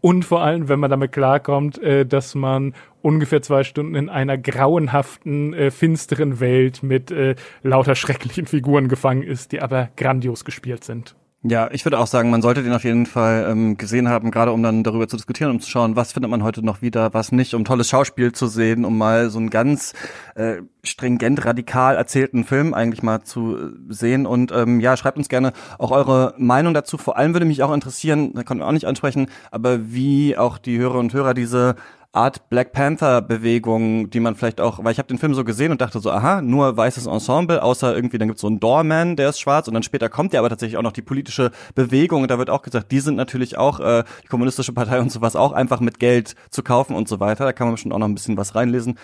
Und vor allem, wenn man damit klarkommt, äh, dass man ungefähr zwei Stunden in einer grauenhaften, äh, finsteren Welt mit äh, lauter schrecklichen Figuren gefangen ist, die aber grandios gespielt sind. Ja, ich würde auch sagen, man sollte den auf jeden Fall ähm, gesehen haben, gerade um dann darüber zu diskutieren, um zu schauen, was findet man heute noch wieder, was nicht, um tolles Schauspiel zu sehen, um mal so einen ganz äh, stringent radikal erzählten Film eigentlich mal zu äh, sehen. Und ähm, ja, schreibt uns gerne auch eure Meinung dazu. Vor allem würde mich auch interessieren, da konnten wir auch nicht ansprechen, aber wie auch die Hörer und Hörer diese Art Black Panther Bewegung, die man vielleicht auch, weil ich habe den Film so gesehen und dachte so, aha, nur weißes Ensemble, außer irgendwie dann gibt's so einen Doorman, der ist schwarz und dann später kommt ja aber tatsächlich auch noch die politische Bewegung und da wird auch gesagt, die sind natürlich auch äh, die kommunistische Partei und sowas auch einfach mit Geld zu kaufen und so weiter. Da kann man schon auch noch ein bisschen was reinlesen.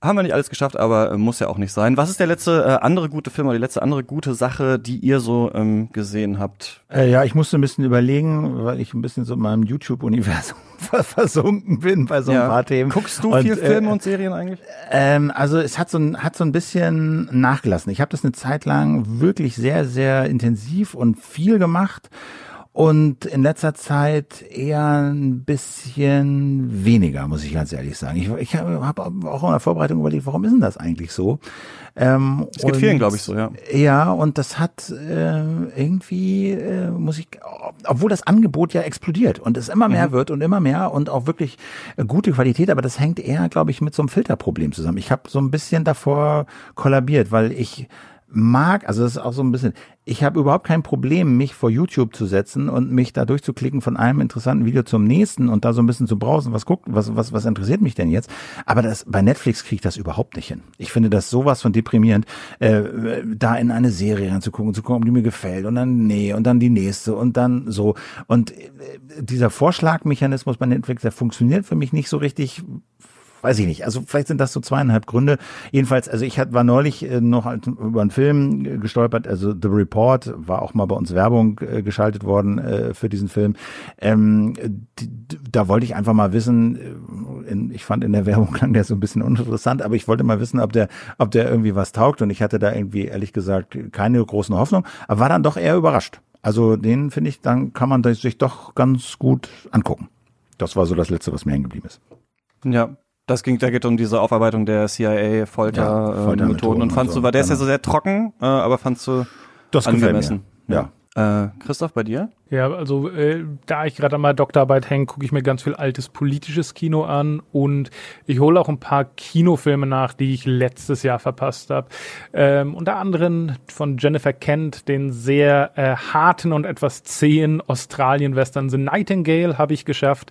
Haben wir nicht alles geschafft, aber äh, muss ja auch nicht sein. Was ist der letzte äh, andere gute Film oder die letzte andere gute Sache, die ihr so ähm, gesehen habt? Äh, ja, ich musste ein bisschen überlegen, weil ich ein bisschen so in meinem YouTube-Universum versunken bin bei so ein ja. paar Themen. Guckst du und, viel äh, Filme und Serien eigentlich? Ähm, also es hat so ein, hat so ein bisschen nachgelassen. Ich habe das eine Zeit lang wirklich sehr, sehr intensiv und viel gemacht und in letzter Zeit eher ein bisschen weniger, muss ich ganz ehrlich sagen. Ich, ich habe auch in der Vorbereitung überlegt, warum ist denn das eigentlich so? Ähm, es geht vielen, glaube ich, so, ja. Ja, und das hat äh, irgendwie, äh, muss ich, obwohl das Angebot ja explodiert und es immer mehr mhm. wird und immer mehr und auch wirklich gute Qualität, aber das hängt eher, glaube ich, mit so einem Filterproblem zusammen. Ich habe so ein bisschen davor kollabiert, weil ich mag, also das ist auch so ein bisschen, ich habe überhaupt kein Problem, mich vor YouTube zu setzen und mich da durchzuklicken von einem interessanten Video zum nächsten und da so ein bisschen zu brausen, was guckt, was, was, was interessiert mich denn jetzt? Aber das, bei Netflix kriege ich das überhaupt nicht hin. Ich finde das sowas von deprimierend, äh, da in eine Serie reinzugucken, zu gucken, ob die mir gefällt und dann nee und dann die nächste und dann so. Und äh, dieser Vorschlagmechanismus bei Netflix, der funktioniert für mich nicht so richtig weiß ich nicht. Also vielleicht sind das so zweieinhalb Gründe. Jedenfalls, also ich war neulich äh, noch halt über einen Film gestolpert, also The Report, war auch mal bei uns Werbung äh, geschaltet worden äh, für diesen Film. Ähm, da wollte ich einfach mal wissen, ich fand in der Werbung klang der so ein bisschen uninteressant, aber ich wollte mal wissen, ob der, ob der irgendwie was taugt und ich hatte da irgendwie ehrlich gesagt keine großen Hoffnung, aber war dann doch eher überrascht. Also den finde ich, dann kann man sich doch ganz gut angucken. Das war so das Letzte, was mir hängen geblieben ist. Ja, das ging, da geht um diese Aufarbeitung der CIA-Foltermethoden. Ja, Folter und fandst und so, du, war der ist ja genau. so sehr trocken, äh, aber fandst du das angemessen? Ja. Äh, Christoph, bei dir? Ja, also äh, da ich gerade an meiner Doktorarbeit hänge, gucke ich mir ganz viel altes politisches Kino an und ich hole auch ein paar Kinofilme nach, die ich letztes Jahr verpasst habe. Ähm, unter anderem von Jennifer Kent, den sehr äh, harten und etwas zähen Australien-Western The Nightingale habe ich geschafft,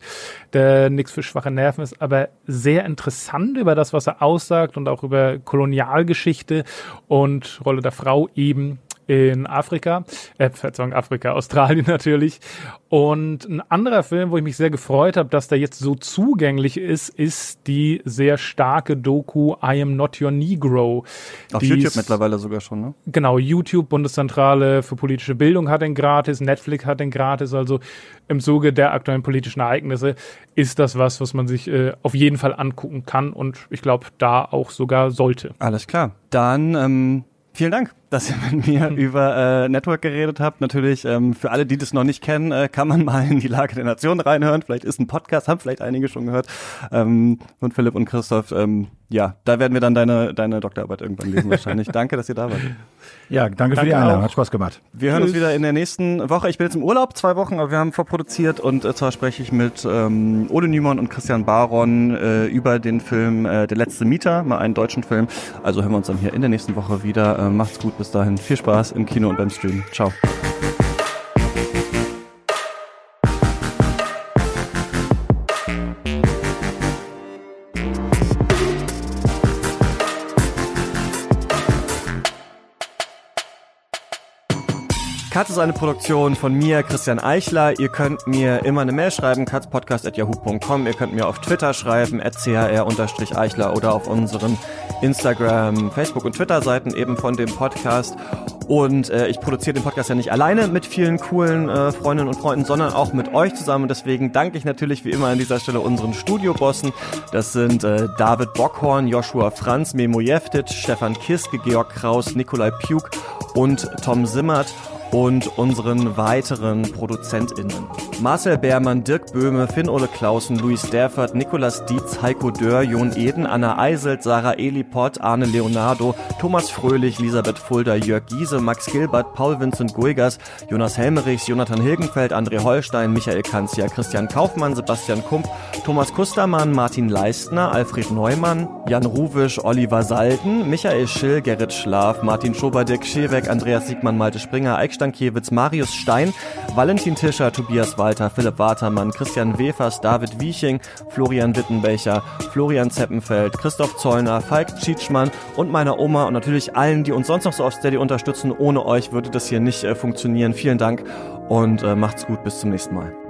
der nichts für schwache Nerven ist, aber sehr interessant über das, was er aussagt und auch über Kolonialgeschichte und Rolle der Frau eben in Afrika, äh, Verzeihung, Afrika, Australien natürlich. Und ein anderer Film, wo ich mich sehr gefreut habe, dass der jetzt so zugänglich ist, ist die sehr starke Doku I Am Not Your Negro. Auf YouTube ist, mittlerweile sogar schon, ne? Genau, YouTube, Bundeszentrale für politische Bildung hat den gratis, Netflix hat den gratis, also im Zuge der aktuellen politischen Ereignisse ist das was, was man sich äh, auf jeden Fall angucken kann und ich glaube, da auch sogar sollte. Alles klar. Dann ähm, vielen Dank dass ihr mit mir über äh, Network geredet habt. Natürlich, ähm, für alle, die das noch nicht kennen, äh, kann man mal in die Lage der Nation reinhören. Vielleicht ist ein Podcast, haben vielleicht einige schon gehört. Ähm, von Philipp und Christoph. Ähm, ja, da werden wir dann deine, deine Doktorarbeit irgendwann lesen wahrscheinlich. danke, dass ihr da wart. Ja, danke, danke für die Einladung. Hat Spaß gemacht. Wir hören uns wieder in der nächsten Woche. Ich bin jetzt im Urlaub, zwei Wochen, aber wir haben vorproduziert und äh, zwar spreche ich mit ähm, Ole Niemann und Christian Baron äh, über den Film äh, Der letzte Mieter, mal einen deutschen Film. Also hören wir uns dann hier in der nächsten Woche wieder. Äh, macht's gut, bis dahin. Viel Spaß im Kino und beim Stream. Ciao. Katz ist eine Produktion von mir, Christian Eichler. Ihr könnt mir immer eine Mail schreiben, katzpodcast.yahoo.com. Ihr könnt mir auf Twitter schreiben, chr-eichler oder auf unseren Instagram, Facebook und Twitter-Seiten eben von dem Podcast. Und äh, ich produziere den Podcast ja nicht alleine mit vielen coolen äh, Freundinnen und Freunden, sondern auch mit euch zusammen. deswegen danke ich natürlich wie immer an dieser Stelle unseren Studiobossen. Das sind äh, David Bockhorn, Joshua Franz, Memo Jeftic, Stefan Kiske, Georg Kraus, Nikolai Puk und Tom Simmert und unseren weiteren ProduzentInnen. Marcel Beermann, Dirk Böhme, Finn-Ole Clausen, Luis Derfert, Nikolas Dietz, Heiko Dörr, Jon Eden, Anna Eiselt, Sarah Eliport, Arne Leonardo, Thomas Fröhlich, Elisabeth Fulda, Jörg Giese, Max Gilbert, Paul Vincent Guigas, Jonas Helmerichs, Jonathan Hilgenfeld, André Holstein, Michael Kanzia, Christian Kaufmann, Sebastian Kump, Thomas Kustermann, Martin Leistner, Alfred Neumann, Jan Ruwisch, Oliver Salden, Michael Schill, Gerrit Schlaf, Martin Schober, Dirk Scheweck, Andreas Siegmann, Malte Springer, Eik Stankiewicz, Marius Stein, Valentin Tischer, Tobias Walter, Philipp Watermann, Christian Wefers, David Wieching, Florian Wittenbecher, Florian Zeppenfeld, Christoph Zollner, Falk Tschitschmann und meiner Oma und natürlich allen, die uns sonst noch so auf Steady unterstützen. Ohne euch würde das hier nicht äh, funktionieren. Vielen Dank und äh, macht's gut. Bis zum nächsten Mal.